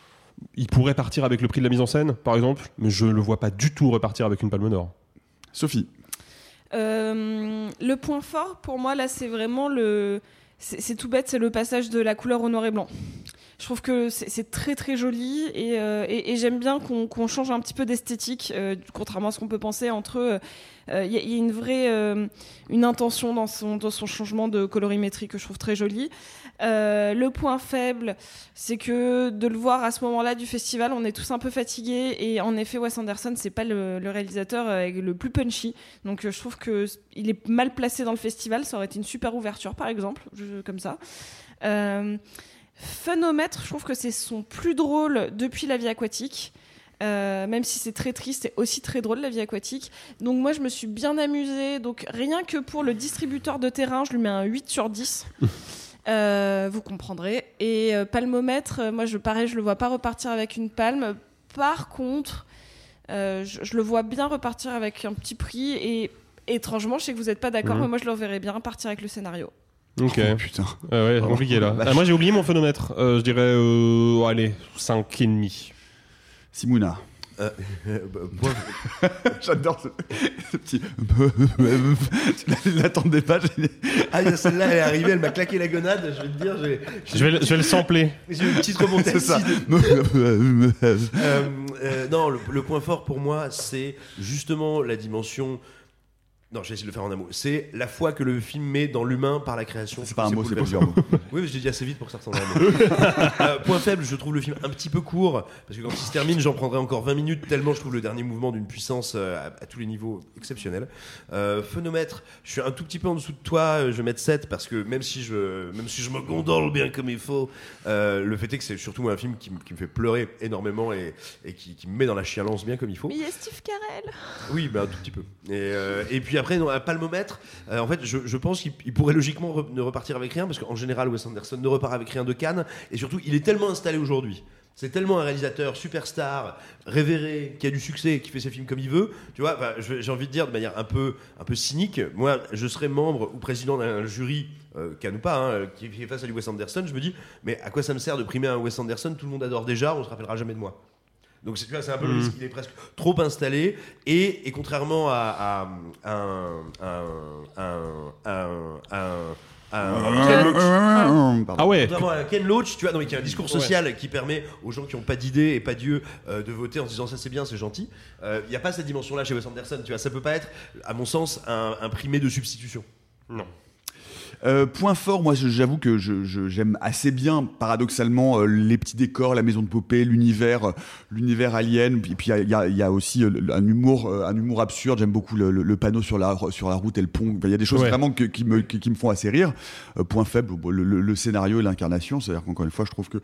il pourrait partir avec le prix de la mise en scène, par exemple, mais je le vois pas du tout repartir avec une palme d'or. Sophie. Euh, le point fort pour moi là, c'est vraiment le. C'est tout bête, c'est le passage de la couleur au noir et blanc. Je trouve que c'est très très joli et, euh, j'aime bien qu'on change un petit peu d'esthétique, euh, contrairement à ce qu'on peut penser entre. Il y, a- y a une vraie euh, une intention dans son, dans son changement de colorimétrie que je trouve très joli. Euh, le point faible, c'est que de le voir à ce moment-là du festival, on est tous un peu fatigués et en effet, Wes Anderson, c'est pas le, réalisateur avec le plus punchy. Donc euh, je trouve que c- il est mal placé dans le festival. Ça aurait été une super ouverture, par exemple, je- comme ça. Euh, Phénomètre, je trouve que c'est son plus drôle depuis La vie aquatique. Euh, même si c'est très triste, c'est aussi très drôle la vie aquatique. Donc moi je me suis bien amusée. Donc rien que pour le distributeur de terrain, je lui mets un 8 sur 10. [laughs] Euh, vous comprendrez. Et euh, palmomètre, euh, moi je pareil, je le vois pas repartir avec une palme. Par contre, euh, je, je le vois bien repartir avec un petit prix. Et étrangement, je sais que vous n'êtes pas d'accord, Mhm. mais moi je le verrais bien repartir avec le scénario. Ok. Oh, putain. Ah ouais, Oh, compliqué là. [laughs] Ah, moi j'ai oublié mon phénomètre. Euh, je dirais, euh, allez, 5 et demi. Simona. Euh, euh, bah, moi, [laughs] J'adore ce, ce petit. tu l'attendais pas. j'ai- Ah, celle-là, elle est arrivée, elle m'a claqué la gonade. Je vais te dire, j'ai Je vais, le- je vais le sampler. j'ai eu une petite remontée. C'est ça. acide. [laughs] Euh, euh, non, le, le point fort pour moi, c'est justement la dimension. Non, je vais essayer de le faire en un mot. C'est la foi que le film met dans l'humain par la création. C'est pas un mot, c'est plusieurs mots. Oui, mais j'ai dit assez vite pour que ça ressemble à un mot. [laughs] Euh, point faible, je trouve le film un petit peu court, parce que quand il se termine, j'en prendrai encore 20 minutes, tellement je trouve le dernier mouvement d'une puissance euh, à, à tous les niveaux exceptionnelle. Euh, phénomètre, je suis un tout petit peu en dessous de toi, euh, je vais mettre 7, parce que même si je, même si je me gondole bien comme il faut, euh, le fait est que c'est surtout moi, un film qui, me- qui me fait pleurer énormément et, et qui, qui me met dans la chialance bien comme il faut. Mais il y a Steve Carell. Oui, bah, un tout petit peu. Et, euh, et puis après, non, un palmomètre, euh, en fait, je, pense qu'il il pourrait logiquement ne repartir avec rien, parce qu'en général, Wes Anderson ne repart avec rien de Cannes, et surtout, il est tellement installé aujourd'hui. C'est tellement un réalisateur superstar, révéré, qui a du succès, qui fait ses films comme il veut. Tu vois, j'ai envie de dire de manière un peu, un peu cynique, moi, je serais membre ou président d'un jury, euh, Cannes ou pas, hein, qui fait face à du Wes Anderson, je me dis, mais à quoi ça me sert de primer un Wes Anderson? Tout le monde adore déjà, on se rappellera jamais de moi. Donc c'est tu vois, c'est un peu le risque, il est presque trop installé et, et contrairement à, à un, un, un, un, un- un- Ken Loach, Pardon. Ah ouais. à Ken Loach, tu vois, donc il y a un discours social qui permet aux gens qui n'ont pas d'idée et pas Dieu euh, de voter en se disant ça c'est bien, c'est gentil. Euh, Il n'y a pas cette dimension-là chez Wes Anderson, tu vois, ça peut pas être, à mon sens, un, un primé de substitution. Non. Euh, point fort, moi j'avoue que je- je- j'aime assez bien, paradoxalement, euh, les petits décors, la maison de poupée, l'univers, euh, l'univers alien. Puis puis il y a- y, a- aussi un humour, un humour absurde. J'aime beaucoup le, le- le panneau sur la sur la route et le pont. Il y a des choses Ouais. vraiment que- qui me qui, qui me font assez rire. Euh, point faible, le- le scénario et l'incarnation. C'est-à-dire qu'encore une fois, je trouve que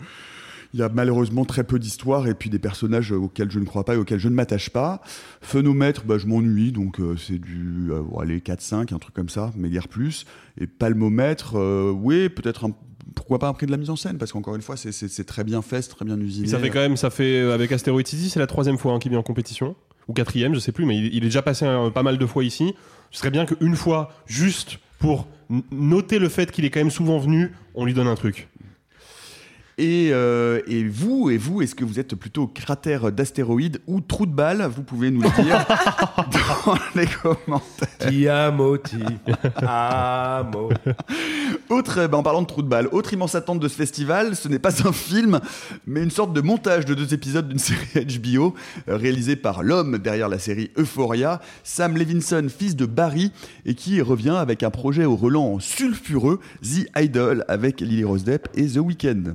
il y a malheureusement très peu d'histoire et puis des personnages auxquels je ne crois pas et auxquels je ne m'attache pas. Phénomètre, bah, je m'ennuie, donc euh, c'est du euh, allez, 4-5, un truc comme ça, mais guère plus. Et palmomètre, euh, oui, peut-être un- pourquoi pas prix de la mise en scène, parce qu'encore une fois, c'est- très bien fait, très bien usiné. Ça fait quand même, ça fait euh, avec Asteroid City, c'est la troisième fois hein, qu'il vient en compétition ou quatrième, je sais plus, mais il, est déjà passé pas mal de fois ici. Ce serait bien qu'une fois, juste pour noter le fait qu'il est quand même souvent venu, on lui donne un truc. Et, euh, et vous, et vous, est-ce que vous êtes plutôt cratère d'astéroïdes ou trou de balle Vous pouvez nous le dire [laughs] dans les commentaires. Ti amo, ti amo. Autre, bah, en parlant de trou de balle, autre immense attente de ce festival, ce n'est pas un film, mais une sorte de montage de deux épisodes d'une [laughs] série HBO réalisée par l'homme derrière la série Euphoria, Sam Levinson, fils de Barry, et qui revient avec un projet au relent sulfureux, The Idol, avec Lily Rose Depp et The Weeknd.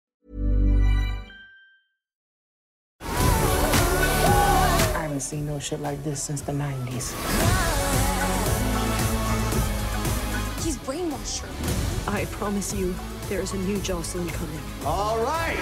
Haven't seen no shit like this since the 90s. He's brainwashed her. I promise you, there's a new Jocelyn coming. All right.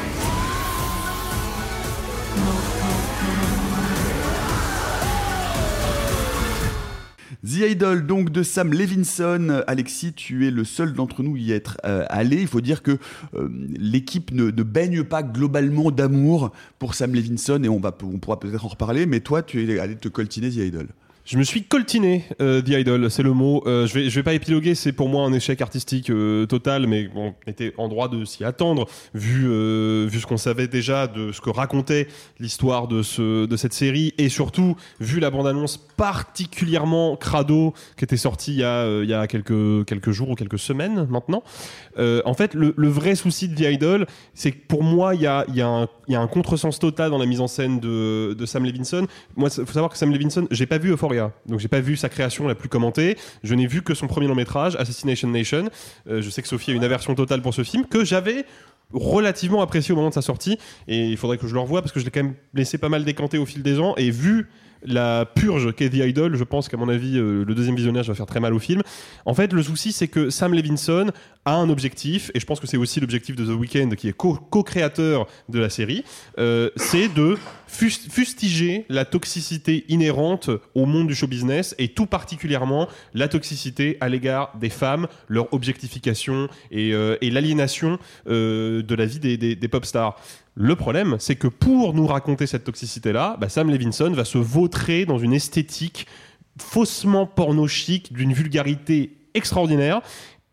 The Idol, donc de Sam Levinson. Alexis, tu es le seul d'entre nous y être euh, allé. Il faut dire que euh, l'équipe ne, ne baigne pas globalement d'amour pour Sam Levinson et on, va, on pourra peut-être en reparler, mais toi, tu es allé te coltiner The Idol. Je me suis coltiné euh, The Idol, c'est le mot. Euh, je vais je vais pas épiloguer, c'est pour moi un échec artistique euh, total, mais on était en droit de s'y attendre vu euh, vu ce qu'on savait déjà de ce que racontait l'histoire de ce de cette série et surtout vu la bande annonce particulièrement crado qui était sortie il y a euh, il y a quelques quelques jours ou quelques semaines maintenant. Euh, en fait, le, le vrai souci de The Idol, c'est que pour moi il y a il y a un il y a un contresens total dans la mise en scène de de Sam Levinson. Moi, faut savoir que Sam Levinson, j'ai pas vu Euphoria donc j'ai pas vu sa création la plus commentée. Je n'ai vu que son premier long métrage, Assassination Nation. Euh, je sais que Sophie a une aversion totale pour ce film que j'avais relativement apprécié au moment de sa sortie et il faudrait que je le revoie parce que je l'ai quand même laissé pas mal décanter au fil des ans et vu la purge qu'est The Idol, je pense qu'à mon avis euh, le deuxième visionnage va faire très mal au film. En fait, le souci c'est que Sam Levinson a un objectif et je pense que c'est aussi l'objectif de The Weeknd qui est co- co-créateur de la série, euh, c'est de fus- fustiger la toxicité inhérente au monde du show business et tout particulièrement la toxicité à l'égard des femmes, leur objectification et, euh, l'aliénation de la vie des, des, des pop stars. Le problème, c'est que pour nous raconter cette toxicité-là, bah, Sam Levinson va se vautrer dans une esthétique faussement porno-chic, d'une vulgarité extraordinaire.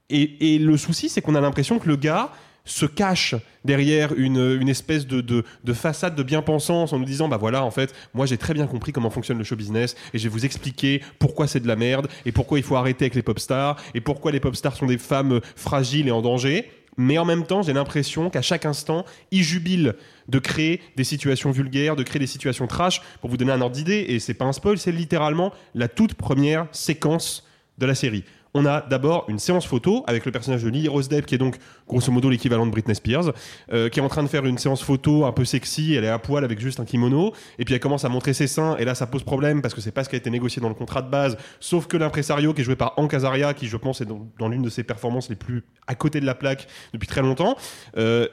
Et, le souci, c'est qu'on a l'impression que le gars se cache derrière une, espèce de, de, de façade de bien-pensance en nous disant bah voilà en fait moi j'ai très bien compris comment fonctionne le show business et je vais vous expliquer pourquoi c'est de la merde et pourquoi il faut arrêter avec les pop stars et pourquoi les pop stars sont des femmes fragiles et en danger mais en même temps, j'ai l'impression qu'à chaque instant, il jubile de créer des situations vulgaires, de créer des situations trash. Pour vous donner un ordre d'idée, et c'est pas un spoil, c'est littéralement la toute première séquence de la série. On a d'abord une séance photo avec le personnage de Lily Rose Depp, qui est donc grosso modo l'équivalent de Britney Spears, euh, qui est en train de faire une séance photo un peu sexy. Elle est à poil avec juste un kimono, et puis elle commence à montrer ses seins. Et là, ça pose problème parce que c'est pas ce qui a été négocié dans le contrat de base. Sauf que l'impresario, qui est joué par Hank Azaria, qui je pense est dans, dans l'une de ses performances les plus à côté de la plaque depuis très longtemps. Euh,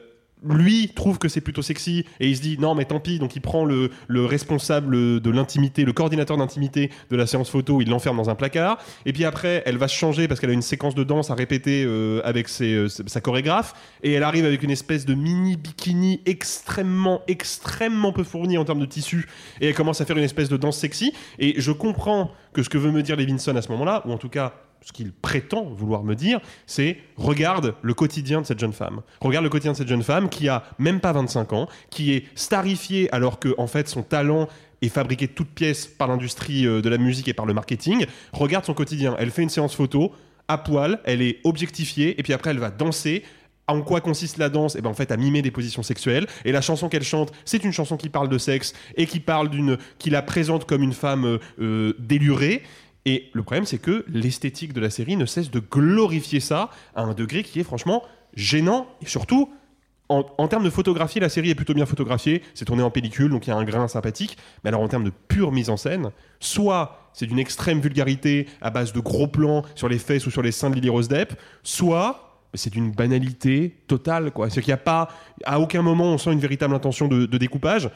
lui trouve que c'est plutôt sexy et il se dit non mais tant pis. Donc il prend le, le responsable de l'intimité le coordinateur d'intimité de la séance photo il l'enferme dans un placard. Et puis après elle va se changer parce qu'elle a une séquence de danse à répéter euh, avec euh, sa chorégraphe. Et elle arrive avec une espèce de mini bikini extrêmement extrêmement peu fourni en termes de tissu. Et elle commence à faire une espèce de danse sexy. Et je comprends que ce que veut me dire Levinson à ce moment là ou en tout cas ce qu'il prétend vouloir me dire, c'est regarde le quotidien de cette jeune femme. Regarde le quotidien de cette jeune femme qui a même pas 25 ans, qui est starifiée alors que en fait son talent est fabriqué de toutes pièces par l'industrie euh, de la musique et par le marketing. Regarde son quotidien. Elle fait une séance photo à poil, elle est objectifiée, et puis après elle va danser. En quoi consiste la danse? Et ben en fait à mimer des positions sexuelles. Et la chanson qu'elle chante, c'est une chanson qui parle de sexe et qui parle d'une, qui la présente comme une femme euh, euh, délurée. Et le problème, c'est que l'esthétique de la série ne cesse de glorifier ça à un degré qui est franchement gênant et surtout. En, termes de photographie, la série est plutôt bien photographiée. C'est tourné en pellicule, donc il y a un grain sympathique. Mais alors en termes de pure mise en scène, soit c'est d'une extrême vulgarité à base de gros plans sur les fesses ou sur les seins de Lily Rose Depp, soit c'est d'une banalité totale. quoi. C'est qu'il n'y a pas, à aucun moment, on sent une véritable intention de découpage.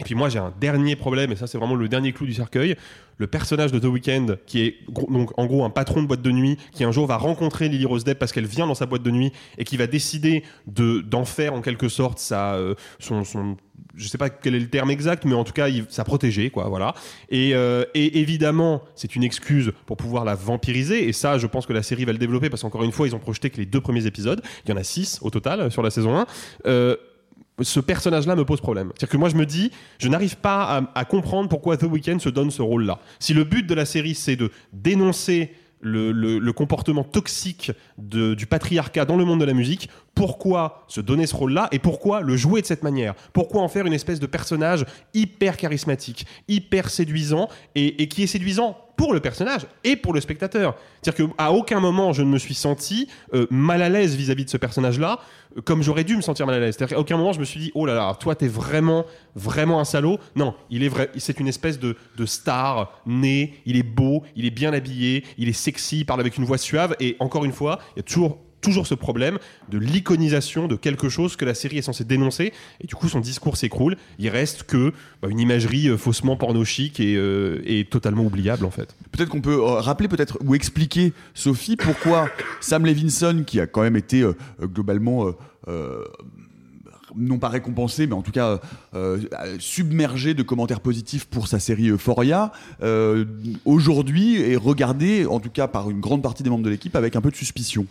Et puis moi, j'ai un dernier problème, et ça, c'est vraiment le dernier clou du cercueil. Le personnage de The Weeknd, qui est donc en gros un patron de boîte de nuit, qui un jour va rencontrer Lily Rose Depp parce qu'elle vient dans sa boîte de nuit et qui va décider de d'en faire en quelque sorte sa euh, son, son je sais pas quel est le terme exact, mais en tout cas, il, protégée, quoi, voilà. Et, euh, et évidemment, c'est une excuse pour pouvoir la vampiriser, et ça, je pense que la série va le développer, parce qu'encore une fois, ils ont projeté que les deux premiers épisodes, il y en a six au total euh, sur la saison 1. Euh, ce personnage-là me pose problème. C'est-à-dire que moi, je me dis, je n'arrive pas à, comprendre pourquoi The Weeknd se donne ce rôle-là. Si le but de la série, c'est de dénoncer le, le- comportement toxique du patriarcat dans le monde de la musique, pourquoi se donner ce rôle-là et pourquoi le jouer de cette manière? Pourquoi en faire une espèce de personnage hyper charismatique, hyper séduisant et qui est séduisant pour le personnage et pour le spectateur C'est-à-dire qu'à aucun moment je ne me suis senti euh, mal à l'aise vis-à-vis de ce personnage-là, euh, comme j'aurais dû me sentir mal à l'aise. C'est-à-dire qu'à aucun moment je me suis dit, oh là là, toi t'es vraiment, vraiment un salaud. Non, il est vrai, c'est une espèce de, de star né, il est beau, il est bien habillé, il est sexy, il parle avec une voix suave et encore une fois, il y a toujours toujours ce problème de l'iconisation de quelque chose que la série est censée dénoncer. Et du coup son discours s'écroule. Il reste que bah, une imagerie euh, faussement porno chic et, euh, et totalement oubliable en fait. Peut-être qu'on peut euh, rappeler peut-être ou expliquer Sophie pourquoi [laughs] Sam Levinson qui a quand même été globalement non pas récompensé, mais en tout cas euh, submergé de commentaires positifs pour sa série Euphoria, euh, aujourd'hui est regardé, en tout cas par une grande partie des membres de l'équipe, avec un peu de suspicion.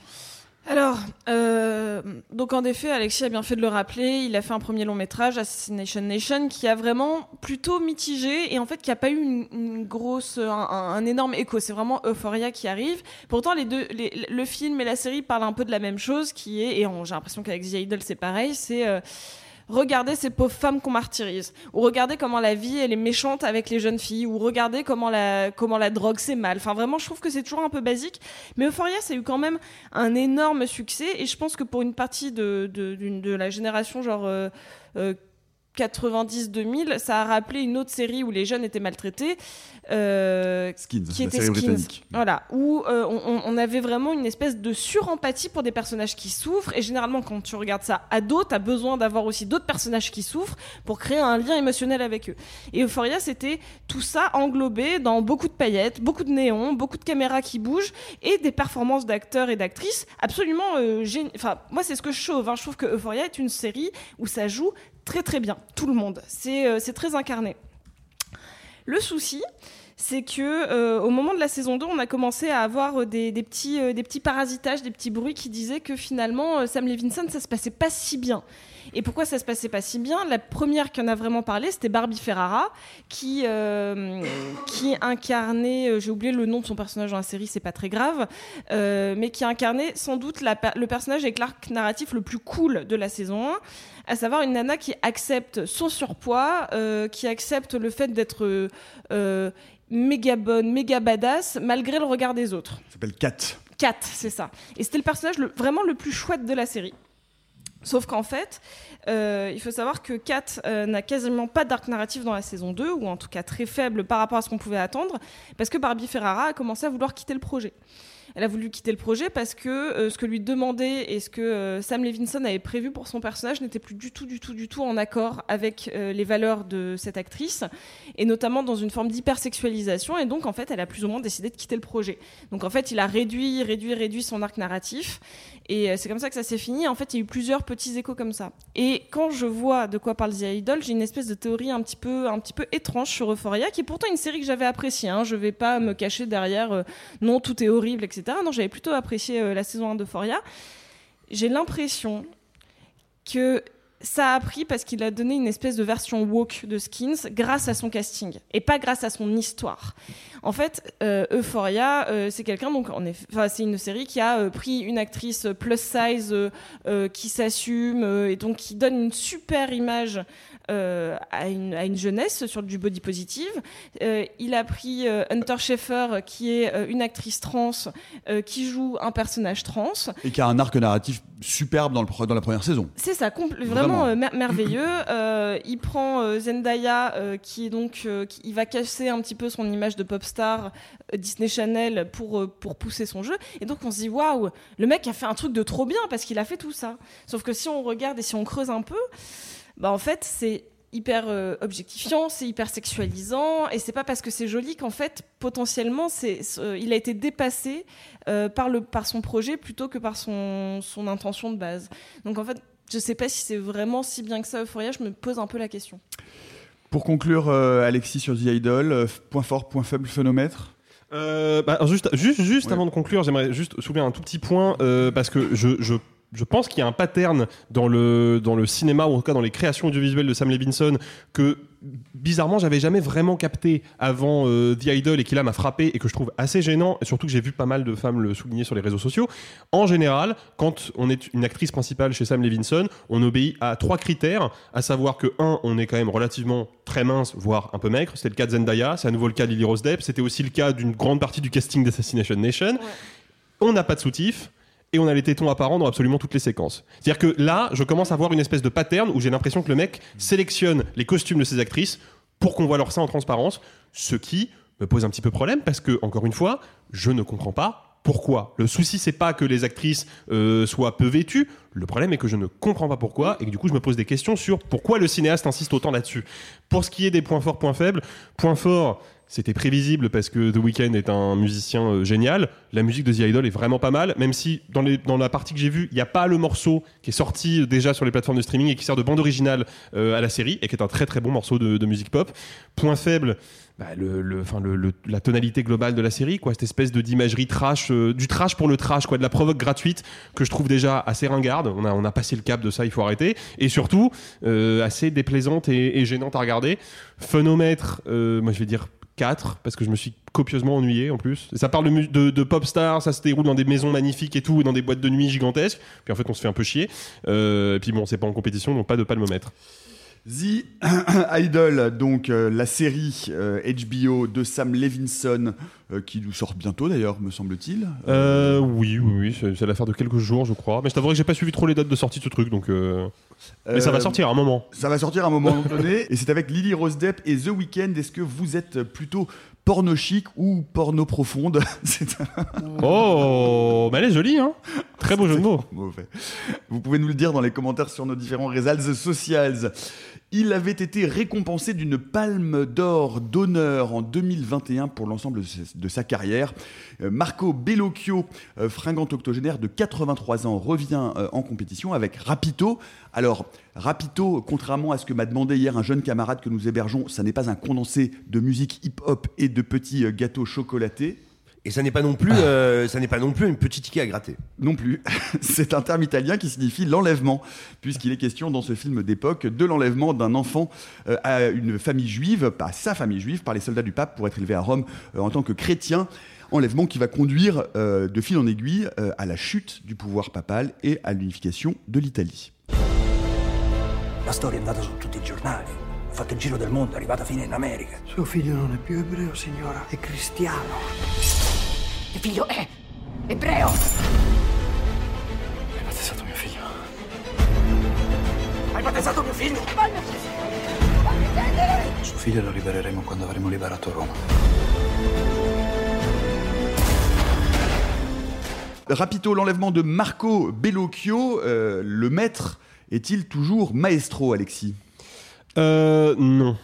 Alors, euh, donc en effet, Alexis a bien fait de le rappeler. Il a fait un premier long métrage, Assassination Nation, qui a vraiment plutôt mitigé et en fait qui a pas eu une, grosse, un, énorme écho. C'est vraiment Euphoria qui arrive. Pourtant, les deux, le film et la série parlent un peu de la même chose, qui est et j'ai l'impression qu'avec The Idol c'est pareil. C'est euh, Regardez ces pauvres femmes qu'on martyrise, ou regardez comment la vie elle est méchante avec les jeunes filles, ou regardez comment la comment la drogue c'est mal. Enfin vraiment, je trouve que c'est toujours un peu basique. Mais Euphoria, ça a eu quand même un énorme succès, et je pense que pour une partie de de, la génération genre euh, euh, 90-2000, ça a rappelé une autre série où les jeunes étaient maltraités. euh, Skins, qui la était série Skins. britannique. Voilà, où euh, on, avait vraiment une espèce de surempathie pour des personnages qui souffrent. Et généralement, quand tu regardes ça ado, t'as besoin d'avoir aussi d'autres personnages qui souffrent pour créer un lien émotionnel avec eux. Et Euphoria, c'était tout ça englobé dans beaucoup de paillettes, beaucoup de néons, beaucoup de caméras qui bougent et des performances d'acteurs et d'actrices absolument euh, géniales. Enfin, moi, c'est ce que je chauffe. hein. Je trouve que Euphoria est une série où ça joue très très bien, tout le monde. C'est euh, très incarné. Le souci, c'est que euh, au moment de la saison 2, on a commencé à avoir euh, des, petits, euh, des petits parasitages, des petits bruits qui disaient que finalement, Sam Levinson, ça se passait pas si bien. Et pourquoi ça se passait pas si bien? La première qui en a vraiment parlé, c'était Barbie Ferrara, qui, qui incarnait, j'ai oublié le nom de son personnage dans la série, c'est pas très grave, mais qui incarnait sans doute le personnage avec l'arc narratif le plus cool de la saison 1, à savoir une nana qui accepte son surpoids, euh, qui accepte le fait d'être euh, euh, méga bonne, méga badass, malgré le regard des autres. Ça s'appelle Kat. Kat, c'est ça. Et c'était le personnage le- vraiment le plus chouette de la série. Sauf qu'en fait, euh, il faut savoir que Kat euh, n'a quasiment pas d'arc narratif dans la saison 2, ou en tout cas très faible par rapport à ce qu'on pouvait attendre, parce que Barbie Ferrara a commencé à vouloir quitter le projet. Elle a voulu quitter le projet parce que euh, ce que lui demandait et ce que euh, Sam Levinson avait prévu pour son personnage n'était plus du tout, du tout, du tout en accord avec euh, les valeurs de cette actrice, et notamment dans une forme d'hypersexualisation. Et donc, en fait, elle a plus ou moins décidé de quitter le projet. Donc, en fait, il a réduit, réduit, réduit son arc narratif. Et c'est comme ça que ça s'est fini. En fait, il y a eu plusieurs petits échos comme ça. Et quand je vois de quoi parle The Idol, j'ai une espèce de théorie un petit peu, un petit peu étrange sur Euphoria, qui est pourtant une série que j'avais appréciée. Hein. Je vais pas me cacher derrière non, tout est horrible, etc. J'avais plutôt apprécié euh, la saison 1 d'Euphoria. J'ai l'impression que ça a pris parce qu'il a donné une espèce de version woke de Skins grâce à son casting et pas grâce à son histoire. En fait, euh, Euphoria, euh, c'est quelqu'un donc en c'est une série qui a pris une actrice plus size qui s'assume et donc qui donne une super image euh, à, une, à une jeunesse sur du body positive. Euh, il a pris euh, Hunter Schaeffer qui est une actrice trans qui joue un personnage trans. Et qui a un arc narratif superbe dans, le, pre- dans la première saison. C'est ça, Vraiment. vraiment, mer- merveilleux. Il prend Zendaya, qui est donc, qui- il va casser un petit peu son image de pop star Disney Channel pour pour pousser son jeu. Et donc on se dit waouh, le mec a fait un truc de trop bien parce qu'il a fait tout ça. Sauf que si on regarde et si on creuse un peu, bah en fait c'est hyper euh, objectifiant, c'est hyper sexualisant, et c'est pas parce que c'est joli qu'en fait potentiellement c'est, euh, il a été dépassé euh, par le par son projet plutôt que par son son intention de base. Donc en fait, je sais pas si c'est vraiment si bien que ça Euphoria, je me pose un peu la question. Pour conclure, euh, Alexis sur The Idol, euh, point fort, point faible, phénomètre Euh, bah, juste, juste, juste avant de conclure, j'aimerais juste soulever un tout petit point euh, parce que je, je, je pense qu'il y a un pattern dans le, dans le cinéma ou en tout cas dans les créations audiovisuelles de Sam Levinson que bizarrement j'avais jamais vraiment capté avant euh, The Idol et qui là m'a frappé et que je trouve assez gênant et surtout que j'ai vu pas mal de femmes le souligner sur les réseaux sociaux. En général, quand on est une actrice principale chez Sam Levinson, on obéit à trois critères, à savoir que un, on est quand même relativement très mince, voire un peu maigre. C'était le cas de Zendaya, c'est à nouveau le cas de Lily Rose Depp, c'était aussi le cas d'une grande partie du casting d'Assassination Nation. On n'a pas de soutif. Et on a les tétons apparents dans absolument toutes les séquences. C'est-à-dire que là, je commence à voir une espèce de pattern où j'ai l'impression que le mec sélectionne les costumes de ses actrices pour qu'on voit leur sein en transparence, ce qui me pose un petit peu problème parce que, encore une fois, je ne comprends pas pourquoi. Le souci, c'est pas que les actrices euh, soient peu vêtues. Le problème est que je ne comprends pas pourquoi et que du coup, je me pose des questions sur pourquoi le cinéaste insiste autant là-dessus. Pour ce qui est des points forts, points faibles, point fort, c'était prévisible parce que The Weeknd est un musicien euh, génial. La musique de The Idol est vraiment pas mal, même si dans, la partie que j'ai vue, il n'y a pas le morceau qui est sorti déjà sur les plateformes de streaming et qui sert de bande originale euh, à la série et qui est un très très bon morceau de, musique pop. Point faible, bah, le, le- enfin, le- la tonalité globale de la série, quoi, cette espèce de d'imagerie trash, euh, du trash pour le trash, quoi, de la provoque gratuite que je trouve déjà assez ringarde. On a, on a passé le cap de ça, il faut arrêter. Et surtout, assez déplaisante et, et gênante à regarder. Phénomètre, euh, moi je vais dire 4 parce que je me suis copieusement ennuyé en plus. Ça parle de, de, pop stars, ça se déroule dans des maisons magnifiques et tout, et dans des boîtes de nuit gigantesques. Puis en fait, on se fait un peu chier. Euh, et puis bon, c'est pas en compétition, donc pas de palmomètre. The [clears throat] Idol, donc euh, la série euh, HBO de Sam Levinson, euh, qui nous sort bientôt d'ailleurs, me semble-t-il. Euh, oui, oui, oui, c'est c'est l'affaire de quelques jours, je crois. Mais je t'avouerai que j'ai pas suivi trop les dates de sortie de ce truc, donc. euh, Mais ça va Euh, sortir à un moment. Ça va sortir à un moment [laughs] donné, et c'est avec Lily Rose Depp et The Weeknd. Est-ce que vous êtes plutôt porno chic ou porno profonde [laughs] C'est un- Oh, mais elle est jolie, hein Très beau jeu de mots. Mauvais. Vous pouvez nous le dire dans les commentaires sur nos différents réseaux sociaux. Il avait été récompensé d'une palme d'or d'honneur en 2021 pour l'ensemble de sa- carrière. Euh, Marco Bellocchio, euh, fringant octogénaire de 83 ans, revient euh, en compétition avec Rapito. Alors, Rapito, contrairement à ce que m'a demandé hier un jeune camarade que nous hébergeons, ça n'est pas un condensé de musique hip-hop et de petits gâteaux chocolatés. Et ça n'est pas non plus, euh, ça n'est pas non plus une petite ticket à gratter. Non plus. [laughs] C'est un terme italien qui signifie l'enlèvement, puisqu'il est question dans ce film d'époque de l'enlèvement d'un enfant euh, à une famille juive, pas à sa famille juive, par les soldats du pape pour être élevé à Rome euh, en tant que chrétien. Enlèvement qui va conduire euh, de fil en aiguille euh, à la chute du pouvoir papal et à l'unification de l'Italie. La storia è andata su tutti i giornali. Ha fatto il giro del mondo, è arrivata fino in America. Suo figlio non è più ebreo, signora, è cristiano. Mio figlio è ebreo. Hai battezzato mio figlio. Hai battezzato mio figlio? Fammi Fammi prendere! Suo figlio lo libereremo quando avremo liberato Roma. Rapito, l'enlèvement de Marco Bellocchio, euh, le maître est-il toujours maestro, Alexis? Euh, non.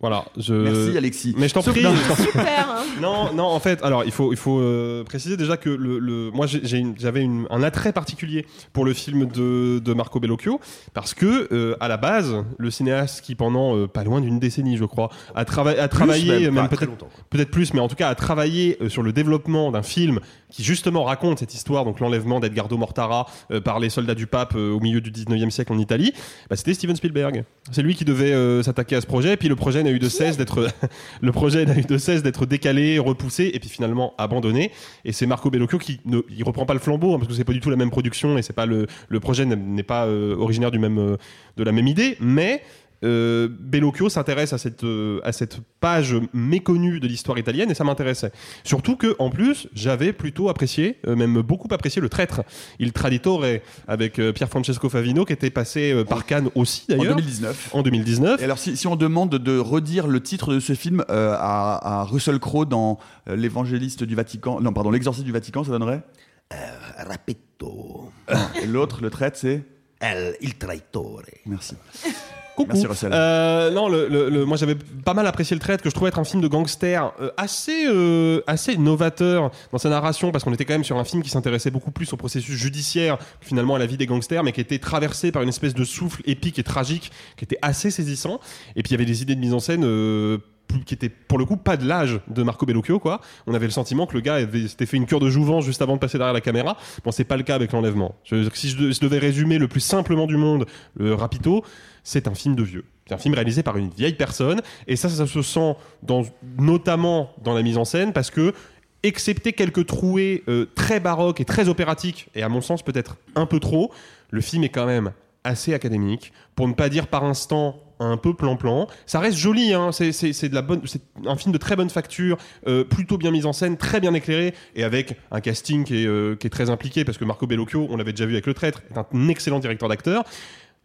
Voilà, je... Merci, Alexis. Mais je t'en prie. non. Super, hein Non, non, en fait, alors il faut, il faut euh, préciser déjà que le, le- moi j'avais un attrait particulier pour le film de, de Marco Bellocchio parce que euh, à la base, le cinéaste qui pendant euh, pas loin d'une décennie, je crois, a, trava- a travaillé, même, peut-être peut-être plus, mais en tout cas a travaillé euh, sur le développement d'un film qui justement raconte cette histoire, donc l'enlèvement d'Edgardo Mortara euh, par les soldats du pape euh, au milieu du 19e siècle en Italie, bah, c'était Steven Spielberg. C'est lui qui devait euh, s'attaquer à ce projet, et puis le projet eu de d'être [laughs] le projet n'a eu de cesse d'être décalé, repoussé et puis finalement abandonné. Et c'est Marco Bellocchio qui ne il reprend pas le flambeau hein, parce que c'est pas du tout la même production et c'est pas le le projet n'est- n'est pas euh, originaire du même euh, de la même idée, mais euh, Bellocchio s'intéresse à cette, euh, à cette page méconnue de l'histoire italienne et ça m'intéressait. Surtout que, en plus, j'avais plutôt apprécié, euh, même beaucoup apprécié le traître, Il Traditore, avec euh, Pier Francesco Favino, qui était passé euh, par Cannes aussi En d'ailleurs. 2019. En 2019. Et alors, si, si on demande de redire le titre de ce film euh, à, à Russell Crowe dans L'évangéliste du Vatican, non, pardon, L'exorciste du Vatican, ça donnerait? Rapetto. Et l'autre, le traître, c'est? El, il traitore. Merci. Coucou. Merci Russell. Euh, non, le, le- le- moi j'avais pas mal apprécié le trait que je trouvais être un film de gangster euh, assez euh, assez novateur dans sa narration parce qu'on était quand même sur un film qui s'intéressait beaucoup plus au processus judiciaire finalement à la vie des gangsters mais qui était traversé par une espèce de souffle épique et tragique qui était assez saisissant et puis il y avait des idées de mise en scène euh, qui étaient pour le coup pas de l'âge de Marco Bellocchio quoi on avait le sentiment que le gars avait s'était fait une cure de jouvence juste avant de passer derrière la caméra bon c'est pas le cas avec l'enlèvement Je- si je devais résumer le plus simplement du monde le Rapito c'est un film de vieux. C'est un film réalisé par une vieille personne, et ça, ça se sent notamment dans la mise en scène, parce que, excepté quelques trouées euh, très baroques et très opératiques, et à mon sens peut-être un peu trop, le film est quand même assez académique, pour ne pas dire par instant un peu plan-plan. Ça reste joli, hein, c'est de la bonne, c'est un film de très bonne facture, euh, plutôt bien mis en scène, très bien éclairé, et avec un casting qui est, euh, qui est très impliqué, parce que Marco Bellocchio, on l'avait déjà vu avec Le Traître, est un excellent directeur d'acteur.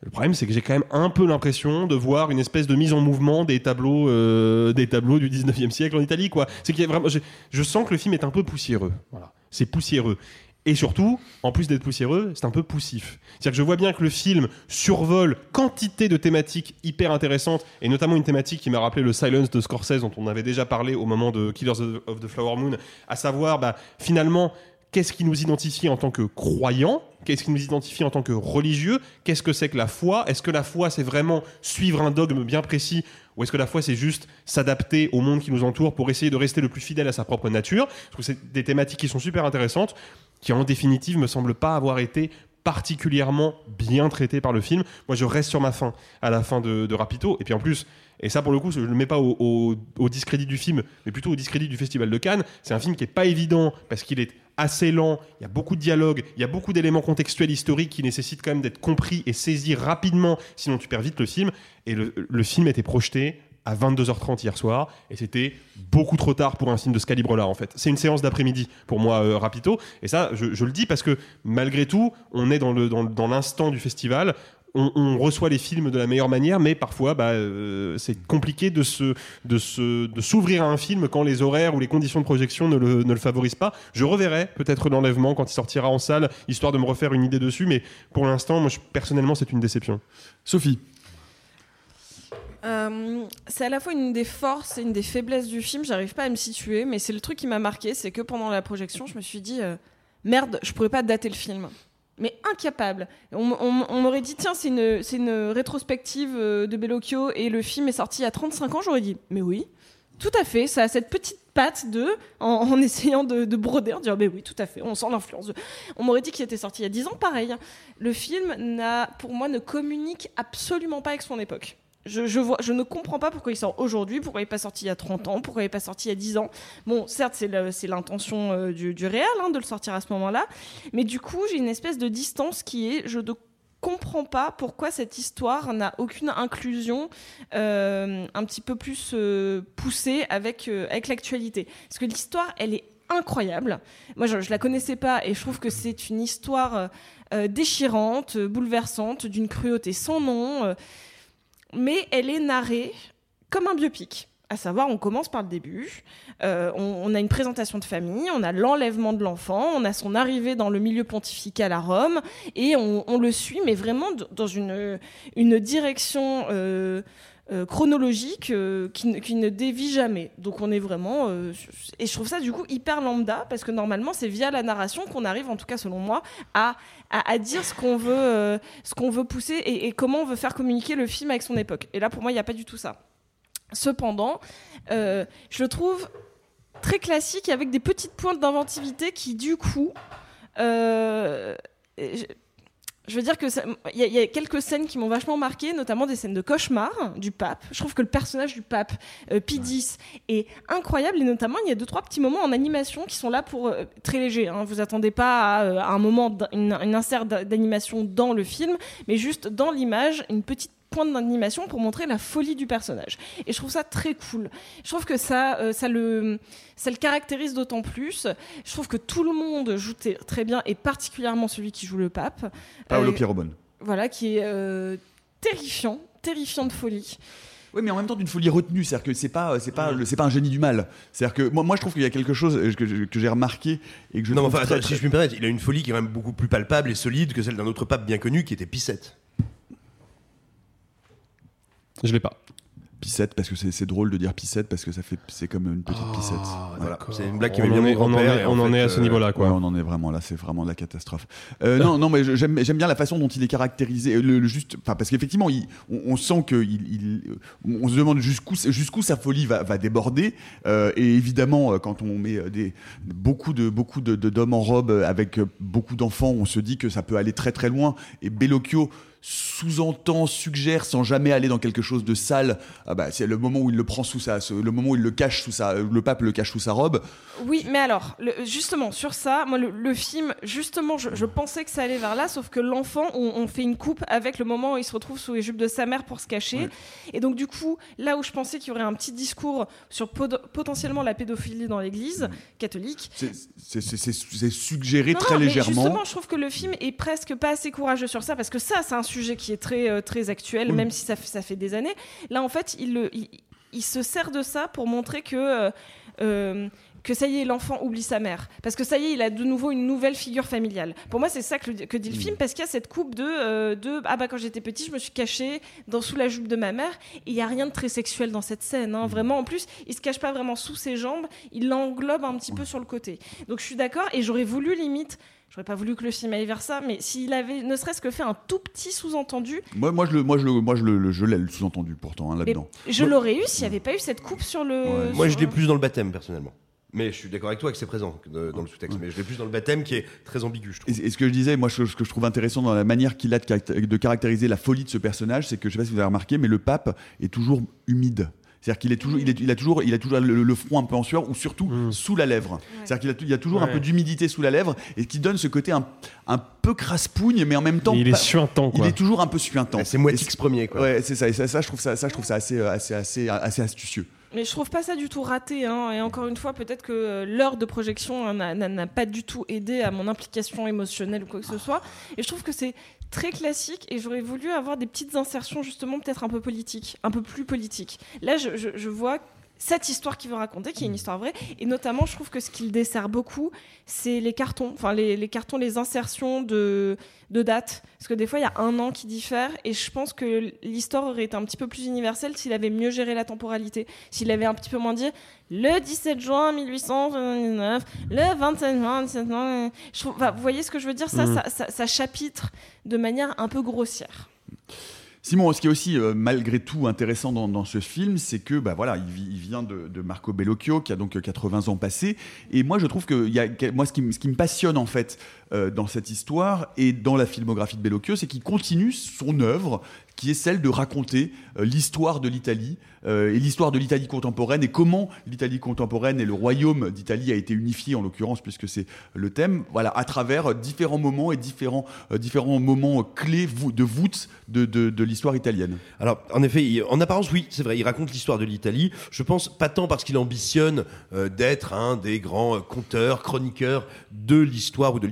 Le problème, c'est que j'ai quand même un peu l'impression de voir une espèce de mise en mouvement des tableaux, euh, des tableaux du 19e siècle en Italie, quoi. C'est qu'il y a vraiment, j'ai- je sens que le film est un peu poussiéreux. Voilà. C'est poussiéreux. Et surtout, en plus d'être poussiéreux, c'est un peu poussif. C'est-à-dire que je vois bien que le film survole quantité de thématiques hyper intéressantes, et notamment une thématique qui m'a rappelé le Silence de Scorsese, dont on avait déjà parlé au moment de Killers of of the Flower Moon, à savoir, bah, finalement, qu'est-ce qui nous identifie en tant que croyants Qu'est-ce qui nous identifie en tant que religieux? Qu'est-ce que c'est que la foi? Est-ce que la foi, c'est vraiment suivre un dogme bien précis? Ou est-ce que la foi, c'est juste s'adapter au monde qui nous entoure pour essayer de rester le plus fidèle à sa propre nature? Trouve que c'est des thématiques qui sont super intéressantes, qui en définitive me semblent pas avoir été particulièrement bien traitées par le film. Moi, je reste sur ma fin à la fin de, Rapito. Et puis en plus, et ça pour le coup, je ne le mets pas au, au- au discrédit du film, mais plutôt au discrédit du Festival de Cannes. C'est un film qui est pas évident parce qu'il est assez lent, il y a beaucoup de dialogues, il y a beaucoup d'éléments contextuels historiques qui nécessitent quand même d'être compris et saisis rapidement, sinon tu perds vite le film. Et le, le film était projeté à 22h30 hier soir et c'était beaucoup trop tard pour un film de ce calibre-là en fait. C'est une séance d'après-midi pour moi euh, Rapito et ça je, le dis parce que malgré tout on est dans l'instant du festival. On, on reçoit les films de la meilleure manière, mais parfois bah, euh, c'est compliqué de se de se de s'ouvrir à un film quand les horaires ou les conditions de projection ne le, ne le favorisent pas. Je reverrai peut-être l'enlèvement quand il sortira en salle, histoire de me refaire une idée dessus, mais pour l'instant, moi je- personnellement c'est une déception. Sophie. Euh, c'est à la fois une des forces et une des faiblesses du film. J'arrive pas à me situer, mais c'est le truc qui m'a marqué, c'est que pendant la projection, je me suis dit euh, merde, je pourrais pas dater le film. Mais incapable. On, m'aurait dit tiens, c'est une, une rétrospective euh, de Bellocchio et le film est sorti il y a 35 ans. J'aurais dit mais oui, tout à fait. Ça a cette petite patte de en, [laughs] essayant de, de broder, en disant mais oui, tout à fait. On sent l'influence. On m'aurait dit qu'il était sorti il y a 10 ans, pareil. Le film n'a, pour moi, ne communique absolument pas avec son époque. Je, ne comprends pas pourquoi il sort aujourd'hui, pourquoi il n'est pas sorti il y a 30 ans, pourquoi il n'est pas sorti il y a 10 ans. Bon, certes, c'est l'intention euh, du, du réel hein, de le sortir à ce moment-là, mais du coup, j'ai une espèce de distance qui est, je ne comprends pas pourquoi cette histoire n'a aucune inclusion euh, un petit peu plus euh, poussée avec, avec l'actualité. Parce que l'histoire, elle est incroyable. Moi, je, je la connaissais pas et je trouve que c'est une histoire déchirante, bouleversante, d'une cruauté sans nom. Mais elle est narrée comme un biopic. À savoir, on commence par le début, euh, on, a une présentation de famille, on a l'enlèvement de l'enfant, on a son arrivée dans le milieu pontifical à Rome, et on, le suit, mais vraiment dans une, une direction euh, euh, chronologique euh, qui, ne- dévie jamais. Donc on est vraiment... euh, et je trouve ça du coup hyper lambda, parce que normalement c'est via la narration qu'on arrive, en tout cas selon moi, à, à, dire ce qu'on veut, veut pousser et, comment on veut faire communiquer le film avec son époque. Et là pour moi il n'y a pas du tout ça. Cependant, je le trouve très classique avec des petites pointes d'inventivité qui, du coup, Je veux dire que il y, a- quelques scènes qui m'ont vachement marqué, notamment des scènes de cauchemar du pape. Je trouve que le personnage du pape euh, P10 est incroyable et notamment il y a deux trois petits moments en animation qui sont là pour euh, très léger. Hein. Vous attendez pas à, euh, à un moment une, une insert d'a- d'animation dans le film, mais juste dans l'image une petite pointe d'animation pour montrer la folie du personnage. Et je trouve ça très cool. Je trouve que ça, euh, ça, le, ça le caractérise d'autant plus. Je trouve que tout le monde joue très bien, et particulièrement celui qui joue le pape. Paolo Euh, Pierrobon. Voilà, qui est euh, terrifiant, terrifiant de folie. Oui, mais en même temps d'une folie retenue, c'est-à-dire que c'est pas, c'est pas, c'est pas un génie du mal. C'est-à-dire que moi, moi, je trouve qu'il y a quelque chose euh, que, que j'ai remarqué et que je Non, enfin, très, attends, très- si je puis me permettre, il a une folie qui est quand même beaucoup plus palpable et solide que celle d'un autre pape bien connu qui était Pissette. Je l'ai pas. Pissette parce que c'est c'est drôle de dire pissette parce que ça fait c'est comme une petite pissette. voilà. C'est une blague qui On en bien est- on en est- on en fait, est à ce euh, niveau-là, quoi. Ouais, on en est vraiment là, c'est vraiment la catastrophe. Euh, non, non, mais j'aime j'aime bien la façon dont il est caractérisé, le, le juste, parce qu'effectivement, on, on sent que il, il- on se demande jusqu'où jusqu'où sa folie va, va déborder. Euh, et évidemment, quand on met des beaucoup de beaucoup de de- d'hommes en robe avec beaucoup d'enfants, on se dit que ça peut aller très très loin. Et Bellocchio sous-entend, suggère, sans jamais aller dans quelque chose de sale. Ah bah, c'est le moment où il le prend sous sa, le moment où il le cache sous sa, le pape le cache sous sa robe. Oui, mais alors, le- justement, sur ça, moi, le, le film, justement, je, je pensais que ça allait vers là, sauf que l'enfant, on, on fait une coupe avec le moment où il se retrouve sous les jupes de sa mère pour se cacher. Et donc, du coup, là où je pensais qu'il y aurait un petit discours sur pod- potentiellement la pédophilie dans l'église catholique. C'est- suggéré Non, très non, mais légèrement. justement, je trouve que le film est presque pas assez courageux sur ça, parce que ça, c'est un sujet qui est très, euh, très actuel, Oui. même si ça, fait- ça fait des années. Là, en fait, il, le- il, il se sert de ça pour montrer que. euh, euh, que ça y est, l'enfant oublie sa mère. Parce que ça y est, il a de nouveau une nouvelle figure familiale. Pour moi, c'est ça que, que dit le film, parce qu'il y a cette coupe de, euh, de Ah bah quand j'étais petit, je me suis caché dans, sous la jupe de ma mère. Et il n'y a rien de très sexuel dans cette scène. hein. Vraiment, en plus, il se cache pas vraiment sous ses jambes, il l'englobe un petit peu sur le côté. Donc je suis d'accord, et j'aurais voulu limite. J'aurais pas voulu que le film aille vers ça, mais s'il avait ne serait-ce que fait un tout petit sous-entendu, Moi, moi, je le, moi, je le, moi, je le, le- je l'ai le sous-entendu pourtant hein, là-dedans. je l'aurais eu s'il n'y avait pas eu cette coupe sur le. Moi, sur je l'ai plus dans le baptême, personnellement. Mais je suis d'accord avec toi que c'est présent de- dans le sous-texte. Mais je l'ai plus dans le baptême qui est très ambigu, je trouve. Et, et ce que je disais, moi, ce, ce que je trouve intéressant dans la manière qu'il a de, caracté- de caractériser la folie de ce personnage, c'est que je sais pas si vous avez remarqué, mais le pape est toujours humide. C'est-à-dire qu'il est toujours, il, est- il a toujours, il a toujours le, le front un peu en sueur ou surtout sous la lèvre. C'est-à-dire qu'il il y a toujours un peu d'humidité sous la lèvre et qui donne ce côté un, un peu craspougne, mais en même temps. Mais il est suintant, Il quoi. est toujours un peu suintant. C'est Moitix premier, quoi. Ouais, c'est ça. Et ça, ça, je trouve ça, ça, je trouve ça assez, euh, assez, assez, assez astucieux. Mais je trouve pas ça du tout raté. hein. Et encore une fois, peut-être que euh, l'heure de projection hein, n'a pas du tout aidé à mon implication émotionnelle ou quoi que ce soit. Et je trouve que c'est très classique et j'aurais voulu avoir des petites insertions justement peut-être un peu politiques, un peu plus politiques. Là, je, je- je vois cette histoire qu'il veut raconter, qui est une histoire vraie, et notamment, je trouve que ce qu'il dessert beaucoup, c'est les cartons, enfin les, les cartons, les insertions de, de date, parce que des fois, il y a un an qui diffère, et je pense que l'histoire aurait été un petit peu plus universelle s'il avait mieux géré la temporalité, s'il avait un petit peu moins dit le 17 juin 1899, le 27 juin 1799. Je trouve, enfin, vous voyez ce que je veux dire? Ça, ça, ça- ça chapitre de manière un peu grossière. Simon, ce qui est aussi euh, malgré tout intéressant dans, ce film, c'est que bah voilà, il, vi- il vient de, Marco Bellocchio qui a donc euh, 80 ans passés. Et moi, je trouve que moi, ce qui me passionne en fait euh, dans cette histoire et dans la filmographie de Bellocchio, c'est qu'il continue son œuvre qui est celle de raconter euh, l'histoire de l'Italie euh, et l'histoire de l'Italie contemporaine et comment l'Italie contemporaine et le royaume d'Italie a été unifié en l'occurrence puisque c'est le thème voilà à travers différents moments et différents différents moments clés de voûte de, de, de l'histoire italienne. Alors, en effet, en apparence, oui, c'est vrai, il raconte l'histoire de l'Italie. Je pense pas tant parce qu'il ambitionne d'être un des grands conteurs, chroniqueurs de l'histoire ou de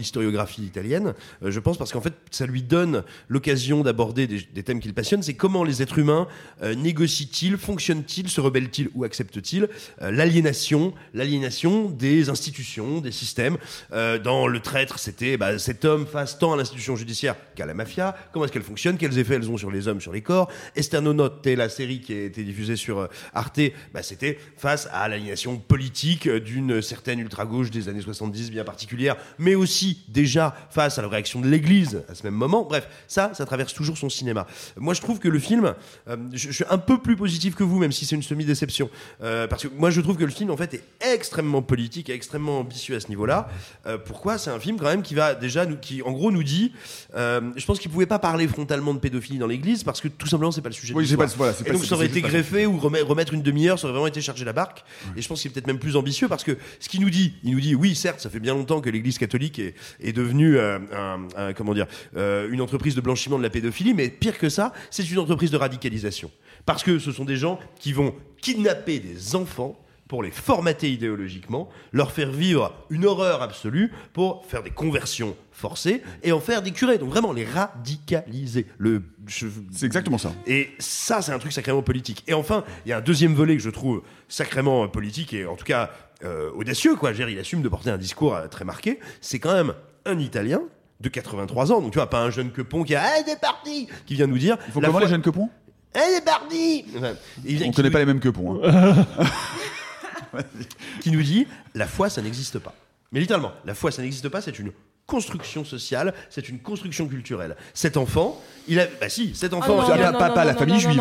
italienne. Euh, je pense parce qu'en fait, ça lui donne l'occasion d'aborder des, thèmes qu'il passionne. C'est comment les êtres humains euh, négocient-ils, fonctionnent-ils, se rebellent-ils ou acceptent-ils euh, l'aliénation, l'aliénation des institutions, des systèmes. Dans Le Traître, c'était bah, cet homme face tant à l'institution judiciaire qu'à la mafia. Comment est-ce qu'elle fonctionne Quels effets elles ont sur les hommes, sur les corps? Esterno Notte, la série qui a été diffusée sur Arte, bah, c'était face à l'aliénation politique d'une certaine ultra-gauche des années 70 bien particulière, mais aussi déjà face à la réaction de l'Église à ce même moment. Bref, ça, ça traverse toujours son cinéma. moi je trouve que le film, euh, je, je suis un peu plus positif que vous, même si c'est une semi-déception, Euh, parce que moi je trouve que le film en fait est extrêmement politique et extrêmement ambitieux à ce niveau-là. Euh, pourquoi? C'est un film quand même qui va déjà, nous, qui en gros nous dit, je pense qu'il pouvait pas parler frontalement de pédophilie dans l'Église parce que tout simplement c'est pas le sujet. Oui, de pas- voilà, et pas- donc ça aurait été greffé ou remet- remettre une demi-heure, ça aurait vraiment été charger la barque. Et je pense qu'il est peut-être même plus ambitieux parce que ce qu'il nous dit, il nous dit, oui, certes, ça fait bien longtemps que l'Église catholique est, est devenue euh, un, un- comment dire, euh, une entreprise de blanchiment de la pédophilie, mais pire que ça, c'est une entreprise de radicalisation. Parce que ce sont des gens qui vont kidnapper des enfants pour les formater idéologiquement, leur faire vivre une horreur absolue pour faire des conversions forcées et en faire des curés. Donc vraiment les radicaliser. Le, C'est exactement ça. et ça, c'est un truc sacrément politique. Et enfin, il y a un deuxième volet que je trouve sacrément euh, politique et en tout cas euh, audacieux. Quoi. Dire, il assume de porter un discours euh, très marqué. C'est quand même un Italien de 83 ans. Donc tu vois, pas un jeune quepon qui a ah, c'est parti qui vient nous dire. Il faut la comment foi- les jeunes quepons Eh, c'est parti Enfin, il vient- On connaît nous- pas les mêmes quepons. hein. [laughs] qui nous dit la foi, ça n'existe pas. Mais littéralement, la foi, ça n'existe pas, c'est une construction sociale, c'est une construction culturelle. Cet enfant, il a. Bah si, cet enfant. non, il a- non, non, non, non, non,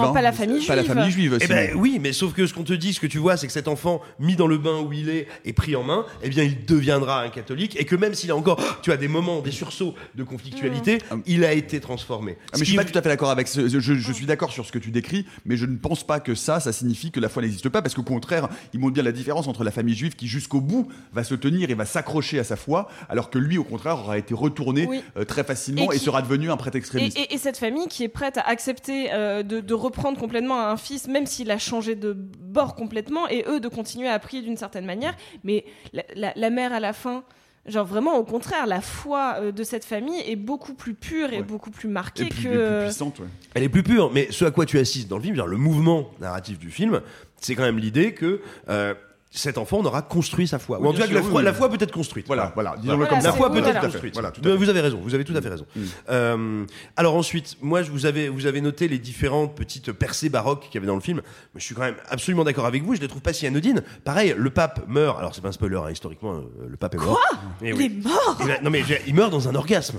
non, pas la famille Pas la juive. famille juive. Eh sinon. ben oui, mais sauf que ce qu'on te dit, ce que tu vois, c'est que cet enfant mis dans le bain où il est et pris en main, eh bien, il deviendra un catholique et que même s'il a encore, tu as des moments, des sursauts de conflictualité, il a été transformé. Ah, mais je suis pas tout à fait d'accord avec ce, je, je suis d'accord sur ce que tu décris, mais je ne pense pas que ça, ça signifie que la foi n'existe pas, parce qu'au contraire, il montre bien la différence entre la famille juive qui jusqu'au bout va se tenir et va s'accrocher à sa foi, alors que lui, au contraire, aura été retourné Oui. euh, très facilement et, Et qui- sera devenu un prêtre Et, extrémiste. et- et cette famille qui est prête à accepter euh, de, de reprendre complètement un fils, même s'il a changé de bord complètement, et eux de continuer à prier d'une certaine manière. Mais la, la- la mère à la fin, genre vraiment au contraire, la foi euh, de cette famille est beaucoup plus pure et beaucoup plus marquée Et plus, que. et plus puissante, ouais. Elle est plus pure, mais ce à quoi tu assistes dans le film, genre le mouvement narratif du film, c'est quand même l'idée que euh, cet enfant on aura construit sa foi. Oui, Ou en tout cas, que la foi, oui, la oui. foi peut être construite. Voilà, voilà, disons-le Voilà. comme La foi peut être construite. voilà, tout à fait. Vous avez raison, vous avez tout à fait raison. Euh, alors ensuite, moi, je vous avez, vous avez noté les différentes petites percées baroques qu'il y avait dans le film. Mais je suis quand même absolument d'accord avec vous. Je les trouve pas si anodines. Pareil, le pape meurt. Alors c'est pas un spoiler hein, historiquement. euh, le pape est mort. Eh Il oui. est mort? Il a- non mais je il meurt dans un orgasme.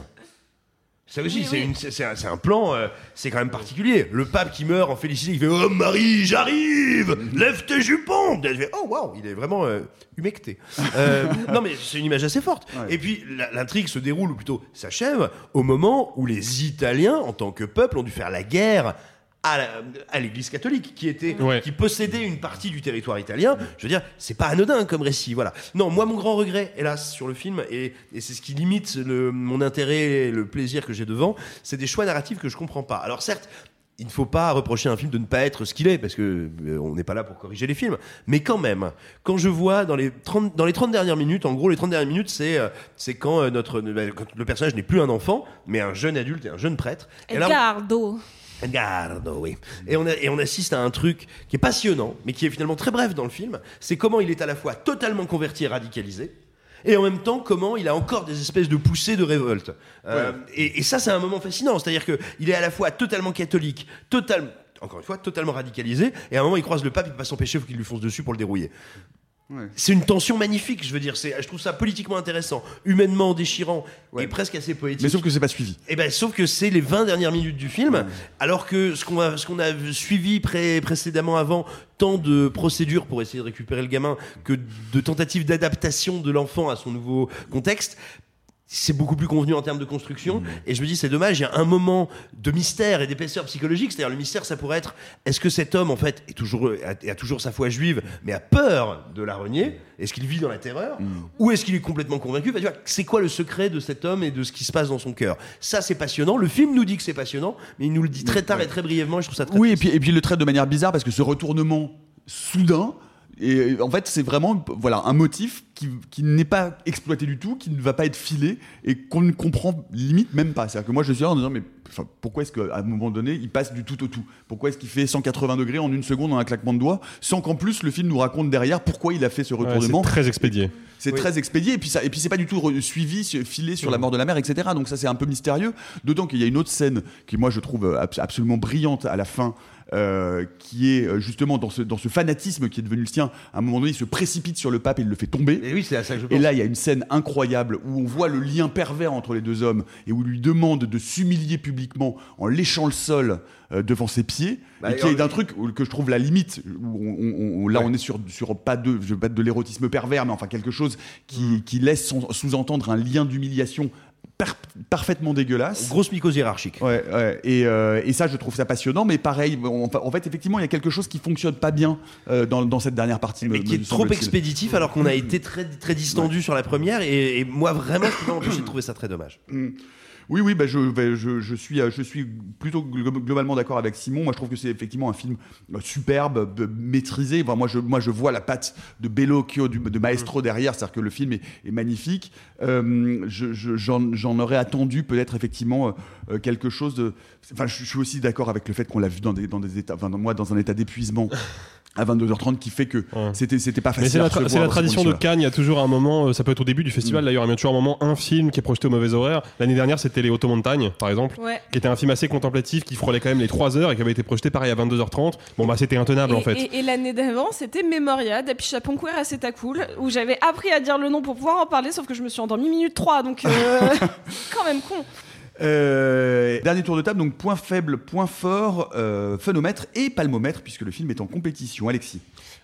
Ça aussi, c'est un, plan, euh, c'est quand même particulier. Le pape qui meurt en félicité, il fait Oh Marie, j'arrive Lève tes jupons Je fais, Oh waouh, il est vraiment euh, humecté. Euh, [laughs] non mais c'est une image assez forte. Et puis l'intrigue se déroule, ou plutôt s'achève, au moment où les Italiens, en tant que peuple, ont dû faire la guerre à la- à l'Église catholique, qui était, Ouais. qui possédait une partie du territoire italien. Je veux dire, c'est pas anodin comme récit, voilà. Non, moi, mon grand regret, hélas, sur le film, et, et c'est ce qui limite le- mon intérêt et le plaisir que j'ai devant, c'est des choix narratifs que je comprends pas. Alors certes, il ne faut pas reprocher à un film de ne pas être ce qu'il est, parce que euh, on n'est pas là pour corriger les films. Mais quand même, quand je vois dans les 30, dans les 30 dernières minutes, en gros, les 30 dernières minutes, c'est euh, c'est quand, euh, notre, euh, quand le personnage n'est plus un enfant, mais un jeune adulte et un jeune prêtre. Et là, oui. Et on, a- et on assiste à un truc qui est passionnant, mais qui est finalement très bref dans le film. C'est comment il est à la fois totalement converti et radicalisé, et en même temps comment il a encore des espèces de poussées de révolte. Euh, et, et ça, c'est un moment fascinant. C'est-à-dire qu'il est à la fois totalement catholique, totalement. Encore une fois, totalement radicalisé, et à un moment il croise le pape, il peut pas s'empêcher, il faut qu'il lui fonce dessus pour le dérouiller. C'est une tension magnifique, je veux dire. C'est, je trouve ça politiquement intéressant, humainement déchirant et presque assez poétique. Mais sauf que c'est pas suivi. Et ben, sauf que c'est les 20 dernières minutes du film, alors que ce qu'on a, ce qu'on a suivi pré- précédemment avant, tant de procédures pour essayer de récupérer le gamin que de tentatives d'adaptation de l'enfant à son nouveau contexte. C'est beaucoup plus convenu en termes de construction. Et je me dis, c'est dommage, il y a un moment de mystère et d'épaisseur psychologique. C'est-à-dire, le mystère, ça pourrait être est-ce que cet homme, en fait, est toujours, a, a toujours sa foi juive, mais a peur de la renier? Est-ce qu'il vit dans la terreur? Ou est-ce qu'il est complètement convaincu? Enfin, C'est quoi le secret de cet homme et de ce qui se passe dans son cœur? Ça, c'est passionnant. Le film nous dit que c'est passionnant, mais il nous le dit très tard et très brièvement. Et je trouve ça très Oui, et puis, et puis il le traite de manière bizarre parce que ce retournement soudain, et en fait, c'est vraiment voilà, un motif qui, qui n'est pas exploité du tout, qui ne va pas être filé et qu'on ne comprend limite même pas. C'est-à-dire que moi, je suis là en disant, mais enfin, pourquoi est-ce qu'à un moment donné, il passe du tout au tout? Pourquoi est-ce qu'il fait 180 degrés en une seconde en un claquement de doigts, sans qu'en plus le film nous raconte derrière pourquoi il a fait ce Ouais, retournement c'est très expédié. c'est très expédié. Et puis ça et puis c'est pas du tout suivi su- filé sur la mort de la mère etc donc ça c'est un peu mystérieux. D'autant qu'il y a une autre scène qui moi je trouve euh, abs- absolument brillante à la fin euh, qui est euh, justement dans ce, dans ce fanatisme qui est devenu le sien. À un moment donné, il se précipite sur le pape et il le fait tomber. Et oui, c'est à ça que je Et pense. là, il y a une scène incroyable où on voit le lien pervers entre les deux hommes et où il lui demande de s'humilier publiquement en léchant le sol euh, devant ses pieds. Bah, et qui est et- d'un truc que je trouve la limite. Où on- on- on- là, on est sur, sur pas de, je veux pas de l'érotisme pervers, mais enfin quelque chose qui, Mm. qui laisse sous-entendre un lien d'humiliation parfaitement dégueulasse. Grosse mycose hiérarchique. Ouais, ouais. Et, euh, et ça, je trouve ça passionnant, mais pareil, on- en fait, effectivement, il y a quelque chose qui fonctionne pas bien euh, dans, dans cette dernière partie. mais me- qui est trop expéditif alors qu'on a été très, très distendu sur la première et, et moi vraiment je peux pas m'empêcher de trouver ça très dommage. Oui, oui, bah je, je, suis, euh, je suis plutôt glo- globalement d'accord avec Simon. Moi, je trouve que c'est effectivement un film euh, superbe, maîtrisé. Enfin, moi, je, moi, je vois la patte de Bellocchio, du- de Maestro derrière, c'est-à-dire que le film est, magnifique. Euh, je- je- J'en aurais attendu peut-être effectivement quelque chose de. Enfin, je, je suis aussi d'accord avec le fait qu'on l'a vu dans des, dans des états, enfin, moi, dans un état d'épuisement. À 22h30, qui fait que c'était c'était pas facile. c'est à la, tra- la tradition de. Cannes, il y a toujours un moment, euh, ça peut être au début du festival d'ailleurs, il y a toujours un moment, un film qui est projeté au mauvais horaire. L'année dernière, c'était Les Automontagnes, par exemple, Ouais. qui était un film assez contemplatif, qui frôlait quand même les 3 heures et qui avait été projeté pareil à 22h30. Bon, bah c'était intenable en fait. et- et l'année d'avant, c'était Memoria d'Apichaponquer à Cool, où j'avais appris à dire le nom pour pouvoir en parler, sauf que je me suis endormie minute 3, donc euh, [laughs] quand même con. Euh, dernier tour de table, donc point faible, point fort, euh, phénomètre et palmomètre, puisque le film est en compétition. Alexis.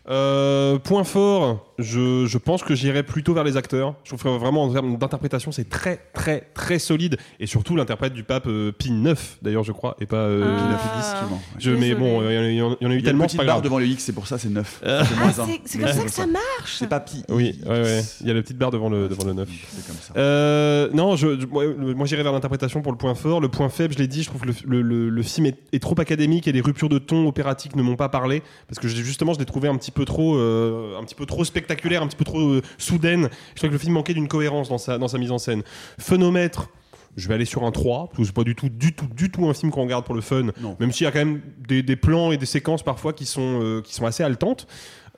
Euh, point fort, je, je pense que j'irais plutôt vers les acteurs. Je trouve que vraiment en termes d'interprétation, c'est très très très solide. Et surtout l'interprète du pape euh, Pie 9, d'ailleurs, je crois, et pas euh, Pie Pie 9 et 10, effectivement. Je, mais bon, euh, il y en a- il y, en a- il y en a eu Il y a une tellement, petite pas barre grave. devant le X, c'est pour ça c'est 9. Euh, C'est moins Ah, un. c'est- c'est comme ça que ça marche. C'est pas pi. Oui, ouais, ouais. il y a la petite barre devant le, devant le 9. C'est comme ça. Euh, non, je, je- moi, le- moi, j'irais vers l'interprétation pour le point fort. Le point faible, je l'ai dit, je trouve que le, le- le- le film est, est trop académique et les ruptures de ton opératique ne m'ont pas parlé parce que justement, je l'ai trouvé un petit peu trop, euh, un petit peu trop spectaculaire, un petit peu trop euh, soudaine. Je trouvais que le film manquait d'une cohérence dans sa, dans sa mise en scène. Phénomètre. Je vais aller sur un 3, parce que c'est pas du tout, du tout, du tout un film qu'on regarde pour le fun. Non. Même s'il y a quand même des, des plans et des séquences parfois qui sont, euh, qui sont assez haletantes.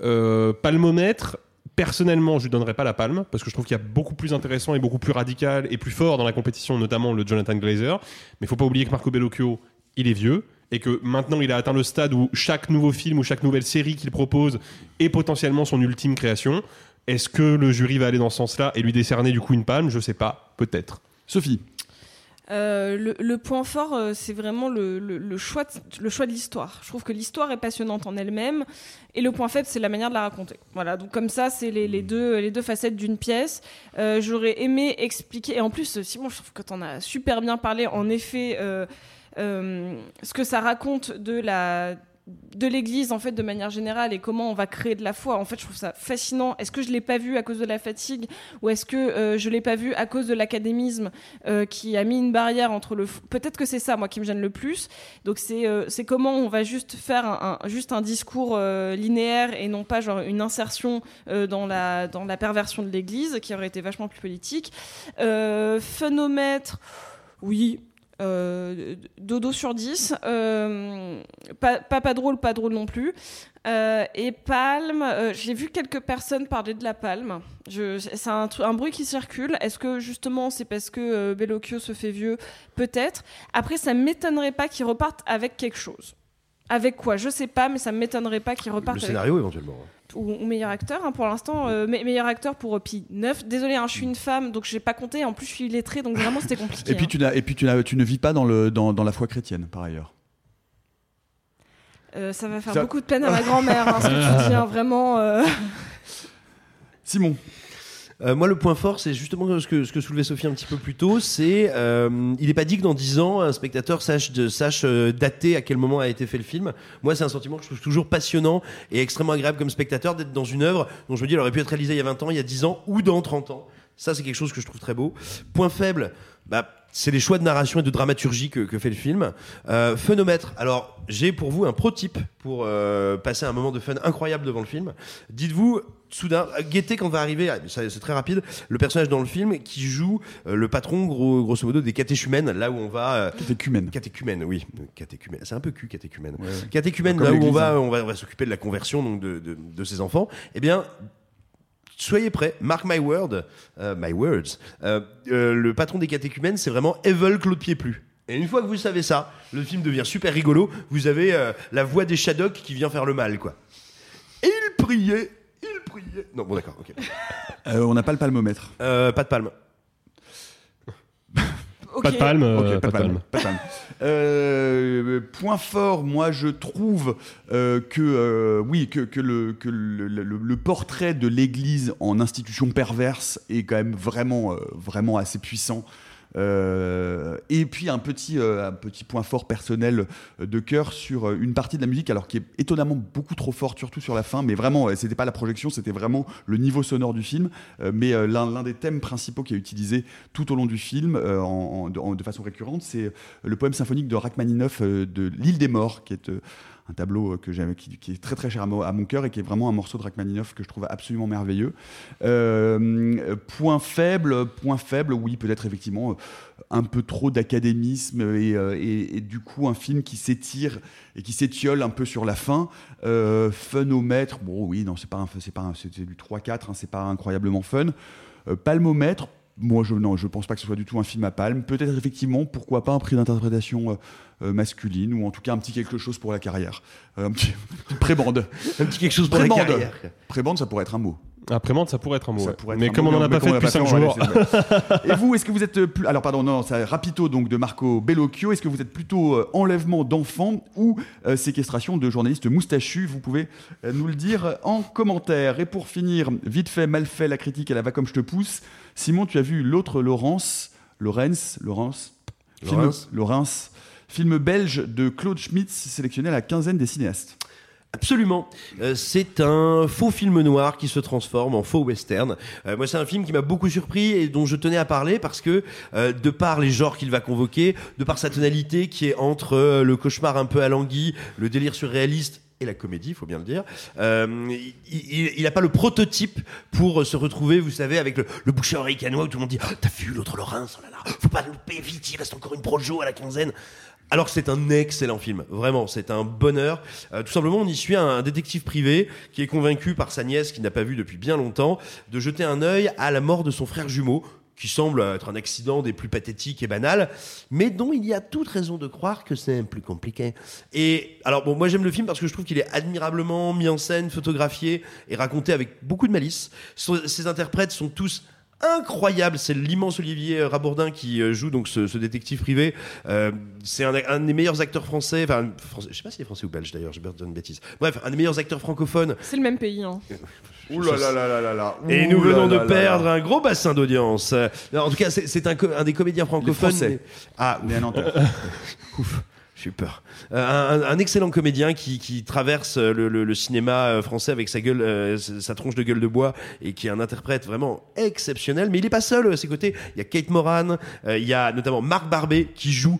Euh, palmomètre, personnellement, je lui donnerais pas la palme, parce que je trouve qu'il y a beaucoup plus intéressant et beaucoup plus radical et plus fort dans la compétition, notamment le Jonathan Glazer. Mais il faut pas oublier que Marco Bellocchio, il est vieux. Et que maintenant il a atteint le stade où chaque nouveau film ou chaque nouvelle série qu'il propose est potentiellement son ultime création. Est-ce que le jury va aller dans ce sens-là et lui décerner du coup une palme? Je sais pas, peut-être. Sophie. Euh, le, le point fort, euh, c'est vraiment le, le- le choix de, le choix de l'histoire. Je trouve que l'histoire est passionnante en elle-même, et le point faible, c'est la manière de la raconter. Voilà, donc comme ça, c'est les, les deux, les deux facettes d'une pièce. Euh, J'aurais aimé expliquer, et en plus, Simon, je trouve que tu en as super bien parlé. En effet, ce que ça raconte de la de l'Église en fait de manière générale et comment on va créer de la foi. En fait, je trouve ça fascinant. Est-ce que je l'ai pas vu à cause de la fatigue ou est-ce que euh, je l'ai pas vu à cause de l'académisme euh, qui a mis une barrière entre le. Peut-être que c'est ça moi qui me gêne le plus. Donc c'est euh, c'est comment on va juste faire un, un- juste un discours euh, linéaire et non pas genre une insertion euh, dans la dans la perversion de l'Église qui aurait été vachement plus politique. Euh, phénomètre, oui. Euh, dodo sur 10 euh, pas, pas drôle pas drôle non plus. Euh, et palme j'ai vu quelques personnes parler de la palme c'est un, un bruit qui circule. Est-ce que justement c'est parce que Bellocchio se fait vieux? Peut-être. Après ça m'étonnerait pas qu'il reparte avec quelque chose avec quoi? Je sais pas mais ça m'étonnerait pas qu'il reparte Le avec- scénario éventuellement. ou, ou meilleur acteur hein, pour l'instant euh, me- meilleur acteur pour euh, Pi 9 désolé hein, je suis une femme donc j'ai pas compté en plus je suis illettrée donc vraiment c'était compliqué [laughs] Et puis hein. tu, n'as- et puis tu, n'as- tu ne vis pas dans, le, dans, dans la foi chrétienne, par ailleurs. Euh, ça va faire Ça- beaucoup de peine à ma grand-mère hein, ce que tu [laughs] dis hein, vraiment euh. Simon. Euh, moi, le point fort, c'est justement ce que, ce que soulevait Sophie un petit peu plus tôt. C'est, euh, il n'est pas dit que dans 10 ans, un spectateur sache, sache euh, dater à quel moment a été fait le film. Moi, c'est un sentiment que je trouve toujours passionnant et extrêmement agréable comme spectateur d'être dans une œuvre dont je me dis, elle aurait pu être réalisée il y a 20 ans, il y a 10 ans ou dans 30 ans. Ça, c'est quelque chose que je trouve très beau. Point faible, bah, c'est les choix de narration et de dramaturgie que, que fait le film. Euh, phénomètre. Alors, j'ai pour vous un pro-type pour euh, passer un moment de fun incroyable devant le film. Dites-vous, soudain, guettez quand va arriver, ah, ça, c'est très rapide, le personnage dans le film qui joue euh, le patron, gros, grosso modo, des catéchumènes, là où on va. Euh, catéchumènes. Catéchumènes, oui. Catéchumènes. C'est un peu cul, catéchumènes. Ouais. Catéchumènes, là où on va, hein. on va, on va s'occuper de la conversion donc de, de, de ses enfants. Eh bien, Soyez prêts, mark my word, euh, my words. Euh, euh, le patron des catéchumènes, c'est vraiment Evel Claude Pieplu. Et une fois que vous savez ça, le film devient super rigolo. Vous avez la voix des Shadocks qui vient faire le mal, quoi. Et il priait, il priait. Non, bon, d'accord, ok. On n'a pas le palmomètre. Pas de palme. Pas de palme, euh, Ok, pas de palme. pas de palme. Euh, point fort, moi je trouve euh, que euh, oui que, que le, que le, le- le portrait de l'Église en institution perverse est quand même vraiment euh, vraiment assez puissant. Euh, et puis un petit, euh, un petit point fort personnel euh, de cœur sur une partie de la musique, alors qui est étonnamment beaucoup trop forte, surtout sur la fin, mais vraiment, c'était pas la projection, c'était vraiment le niveau sonore du film. Mais l'un des thèmes principaux qui est utilisé tout au long du film, de, de façon récurrente, c'est le poème symphonique de Rachmaninoff de L'île des morts, qui est un tableau euh, que qui, qui est très très cher à, mo- à mon cœur et qui est vraiment un morceau de Rachmaninoff que je trouve absolument merveilleux. Euh, point faible, point faible, oui, peut-être effectivement euh, un peu trop d'académisme et, euh, et- du coup un film qui s'étire et qui s'étiole un peu sur la fin. Euh, fun au bon oui, non, c'est pas, un- c'est pas, un- c'est du 3-4, hein, c'est pas incroyablement fun. Euh, palmomètre, moi je non, je pense pas que ce soit du tout un film à palme. Peut-être effectivement, pourquoi pas un prix d'interprétation euh, euh, masculine ou en tout cas un petit quelque chose pour la carrière, Euh, un petit [laughs] prébande, un petit quelque chose pour la Prébande. carrière. Prébande, ça pourrait être un mot. Après-mande, ça pourrait être un mot. Ça ouais. pourrait être Mais un comme mot, on en a pas fait depuis l'a 5 on va jours. [laughs] Et vous, est-ce que vous êtes plus alors pardon non, c'est Rapito donc de Marco Bellocchio, est-ce que vous êtes plutôt euh, enlèvement d'enfants ou euh, séquestration de journalistes moustachus? Vous pouvez euh, nous le dire en commentaire. Et pour finir, vite fait, mal fait, la critique elle va comme je te pousse. Simon, tu as vu l'autre Laurence, Lorenz, Laurence, film, Laurence. Laurence, film belge de Claude Schmitz sélectionné à la quinzaine des cinéastes. Absolument. Euh, c'est un faux film noir qui se transforme en faux western. Euh, moi, c'est un film qui m'a beaucoup surpris et dont je tenais à parler parce que, euh, de par les genres qu'il va convoquer, de par sa tonalité qui est entre le cauchemar un peu alangui, le délire surréaliste et la comédie, il faut bien le dire. Euh, il n'a pas le prototype pour se retrouver, vous savez, avec le, le boucher oreille où tout le monde dit oh, T'as vu l'autre Laurence Oh là là, faut pas louper, vite, il reste encore une projo à la quinzaine. Alors c'est un excellent film, vraiment, c'est un bonheur. Euh, tout simplement, on y suit un, un détective privé qui est convaincu par sa nièce, qu'il n'a pas vu depuis bien longtemps, de jeter un œil à la mort de son frère jumeau, qui semble être un accident des plus pathétiques et banals, mais dont il y a toute raison de croire que c'est plus compliqué. Et alors, bon, moi j'aime le film parce que je trouve qu'il est admirablement mis en scène, photographié et raconté avec beaucoup de malice. Ses interprètes sont tous incroyables. C'est l'immense Olivier Rabourdin qui euh, joue donc ce, ce détective privé. Euh, c'est un, un des meilleurs acteurs français. Enfin, français, je sais pas s'il est français ou belge d'ailleurs. Je vais dire une bêtise. Bref, un des meilleurs acteurs francophones. C'est le même pays. Hein. [laughs] Ouh là là là là là là. Et Ouh nous venons là de là perdre là. un gros bassin d'audience. Euh, En tout cas, c'est un, des comédiens francophones. Français. mais- Ah, Les Nantais. Ouf, [laughs] j'ai eu peur. Euh, un, un excellent comédien qui, qui traverse le, le- le cinéma euh, français avec sa gueule, euh, sa tronche de gueule de bois et qui est un interprète vraiment exceptionnel. Mais il n'est pas seul euh, à ses côtés. Il y a Kate Moran, euh, il y a notamment Marc Barbet qui joue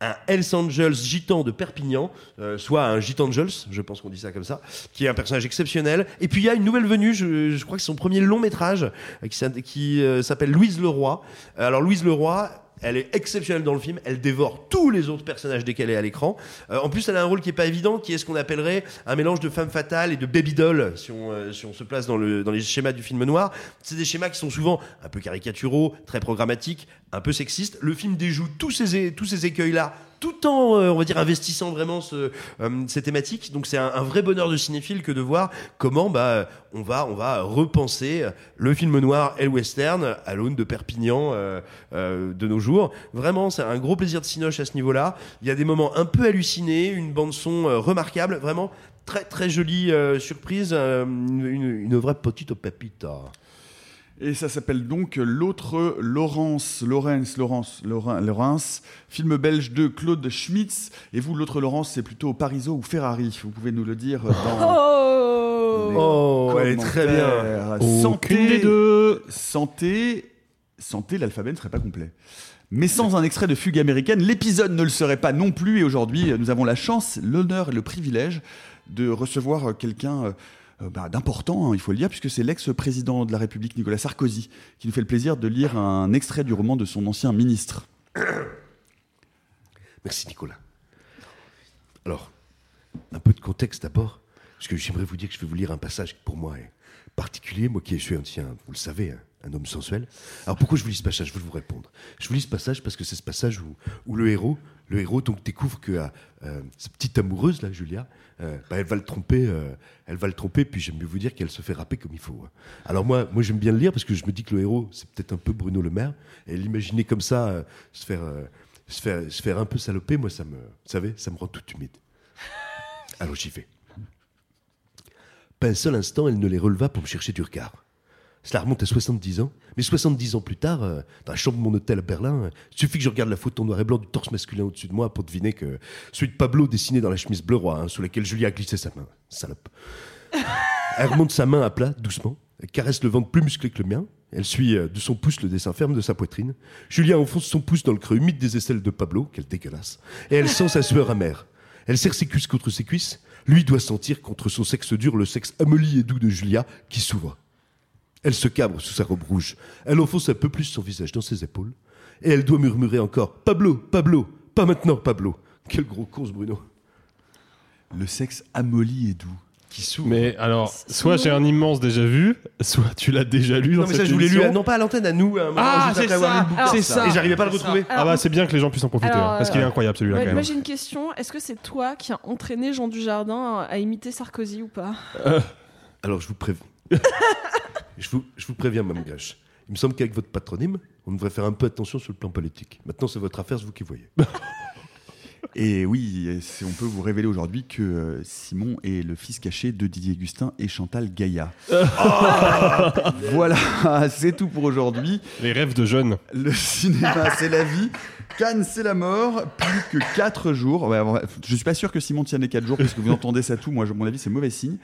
un Hells Angels gitan de Perpignan, euh, soit un Gitangels, je pense qu'on dit ça comme ça, qui est un personnage exceptionnel. Et puis il y a une nouvelle venue, je, je crois que c'est son premier long métrage, qui, s'appelle Louise Leroy. Alors Louise Leroy, elle est exceptionnelle dans le film, elle dévore tous les autres personnages dès qu'elle est à l'écran. Euh, en plus, elle a un rôle qui est pas évident, qui est ce qu'on appellerait un mélange de femme fatale et de baby doll, si on, euh, si on se place dans, le, dans les schémas du film noir. C'est des schémas qui sont souvent un peu caricaturaux, très programmatiques, un peu sexistes. Le film déjoue tous ces, tous ces écueils-là tout en, euh, on va dire, investissant vraiment ce, euh, ces thématiques. Donc c'est un, un vrai bonheur de cinéphile que de voir comment bah, on, va, on va repenser le film noir et le western à l'aune de Perpignan euh, euh, de nos jours. Vraiment, c'est un gros plaisir de cinoche à ce niveau-là. Il y a des moments un peu hallucinés, une bande-son euh, remarquable, vraiment très très jolie surprise, une, une- vraie petite pépita. Et ça s'appelle donc L'autre Laurence, Laurence, Laurence, Laurence, film belge de Claude Schmitz. Et vous, l'autre Laurence, c'est plutôt Pariso ou Ferrari Vous pouvez nous le dire dans Oh, Oh, elle est très bien. Santé, des deux. santé, santé, l'alphabet ne serait pas complet. Mais sans un extrait de fugue américaine, l'épisode ne le serait pas non plus. Et aujourd'hui, nous avons la chance, l'honneur et le privilège de recevoir quelqu'un euh, bah, d'important, hein, il faut le dire, puisque c'est l'ex-président de la République, Nicolas Sarkozy, qui nous fait le plaisir de lire un extrait du roman de son ancien ministre. [coughs] Merci Nicolas. Alors, un peu de contexte d'abord, parce que j'aimerais vous dire que je vais vous lire un passage qui pour moi est particulier, moi qui suis ancien, vous le savez, hein, un homme sensuel. Alors pourquoi je vous lis ce passage? Je vais vous répondre. Je vous lis ce passage parce que c'est ce passage où le héros, le héros donc découvre que euh, euh, sa petite amoureuse là, Julia, euh, bah, elle va le tromper, euh, elle va le tromper. Puis j'aime mieux vous dire qu'elle se fait rapper comme il faut. hein. Alors moi, moi j'aime bien le lire parce que je me dis que le héros, c'est peut-être un peu Bruno Le Maire. Et l'imaginer comme ça, euh, se faire, euh, se faire, se faire un peu saloper, moi ça me, vous savez, ça me rend tout humide. Alors j'y vais. Pas un seul instant, elle ne les releva pour me chercher du regard. Cela remonte à 70 ans, mais 70 ans plus tard, euh, dans la chambre de mon hôtel à Berlin, euh, il suffit que je regarde la photo noir et blanc du torse masculin au-dessus de moi pour deviner que celui de Pablo dessiné dans la chemise bleu roi, hein, sous laquelle Julia a glissé sa main. Salope. [laughs] Elle remonte sa main à plat, doucement, elle caresse le ventre plus musclé que le mien, elle suit euh, de son pouce le dessin ferme de sa poitrine. Julia enfonce son pouce dans le creux humide des aisselles de Pablo, quelle dégueulasse, et elle sent sa sueur amère. Elle serre ses cuisses contre ses cuisses, lui doit sentir contre son sexe dur le sexe amolli et doux de Julia qui s'ouvre. Elle se cabre sous sa robe rouge. Elle enfonce un peu plus son visage dans ses épaules. Et elle doit murmurer encore Pablo, Pablo, pas maintenant, Pablo. Quel gros con ce Bruno. Le sexe amolli et doux. Qui s'ouvre. Mais alors, soit j'ai un immense déjà vu, soit tu l'as déjà lu. Non, dans mais ça, cette je lu, émission. non pas à l'antenne, à nous. à un moment, Ah, juste c'est après avoir lu ça, le bouquin. alors, c'est ça. Et j'arrivais pas à le retrouver. Ah bah c'est bien que les gens puissent en profiter, Alors, hein, parce qu'il est euh, incroyable celui-là Ouais, quand moi même. j'ai une question. Est-ce que c'est toi qui as entraîné Jean Dujardin à imiter Sarkozy ou pas? Alors, je vous préviens. [laughs] je, vous, je vous préviens, Mme Gage. Il me semble qu'avec votre patronyme, on devrait faire un peu attention sur le plan politique. Maintenant, c'est votre affaire, c'est vous qui voyez. [laughs] Et oui, on peut vous révéler aujourd'hui que euh, Simon est le fils caché de Didier Gustin et Chantal Gaïa. [laughs] voilà, c'est tout pour aujourd'hui. Les rêves de jeunes. Le cinéma, c'est la vie. Cannes, c'est la mort. Plus que 4 jours. Je suis pas sûr que Simon tienne les 4 jours, parce que vous entendez ça tout. Moi, à mon avis, c'est mauvais signe.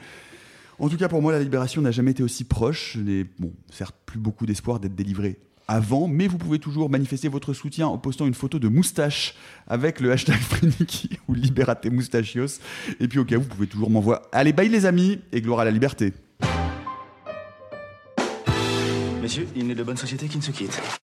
En tout cas, pour moi, la libération n'a jamais été aussi proche. Je n'ai, bon, certes, plus beaucoup d'espoir d'être délivré avant, mais vous pouvez toujours manifester votre soutien en postant une photo de moustache avec le hashtag [laughs] Freniki ou Liberate Moustachios. Et puis, au cas où, vous pouvez toujours m'envoyer. Allez, bye les amis, et gloire à la liberté. Messieurs, il n'est de bonne société qui ne se quitte.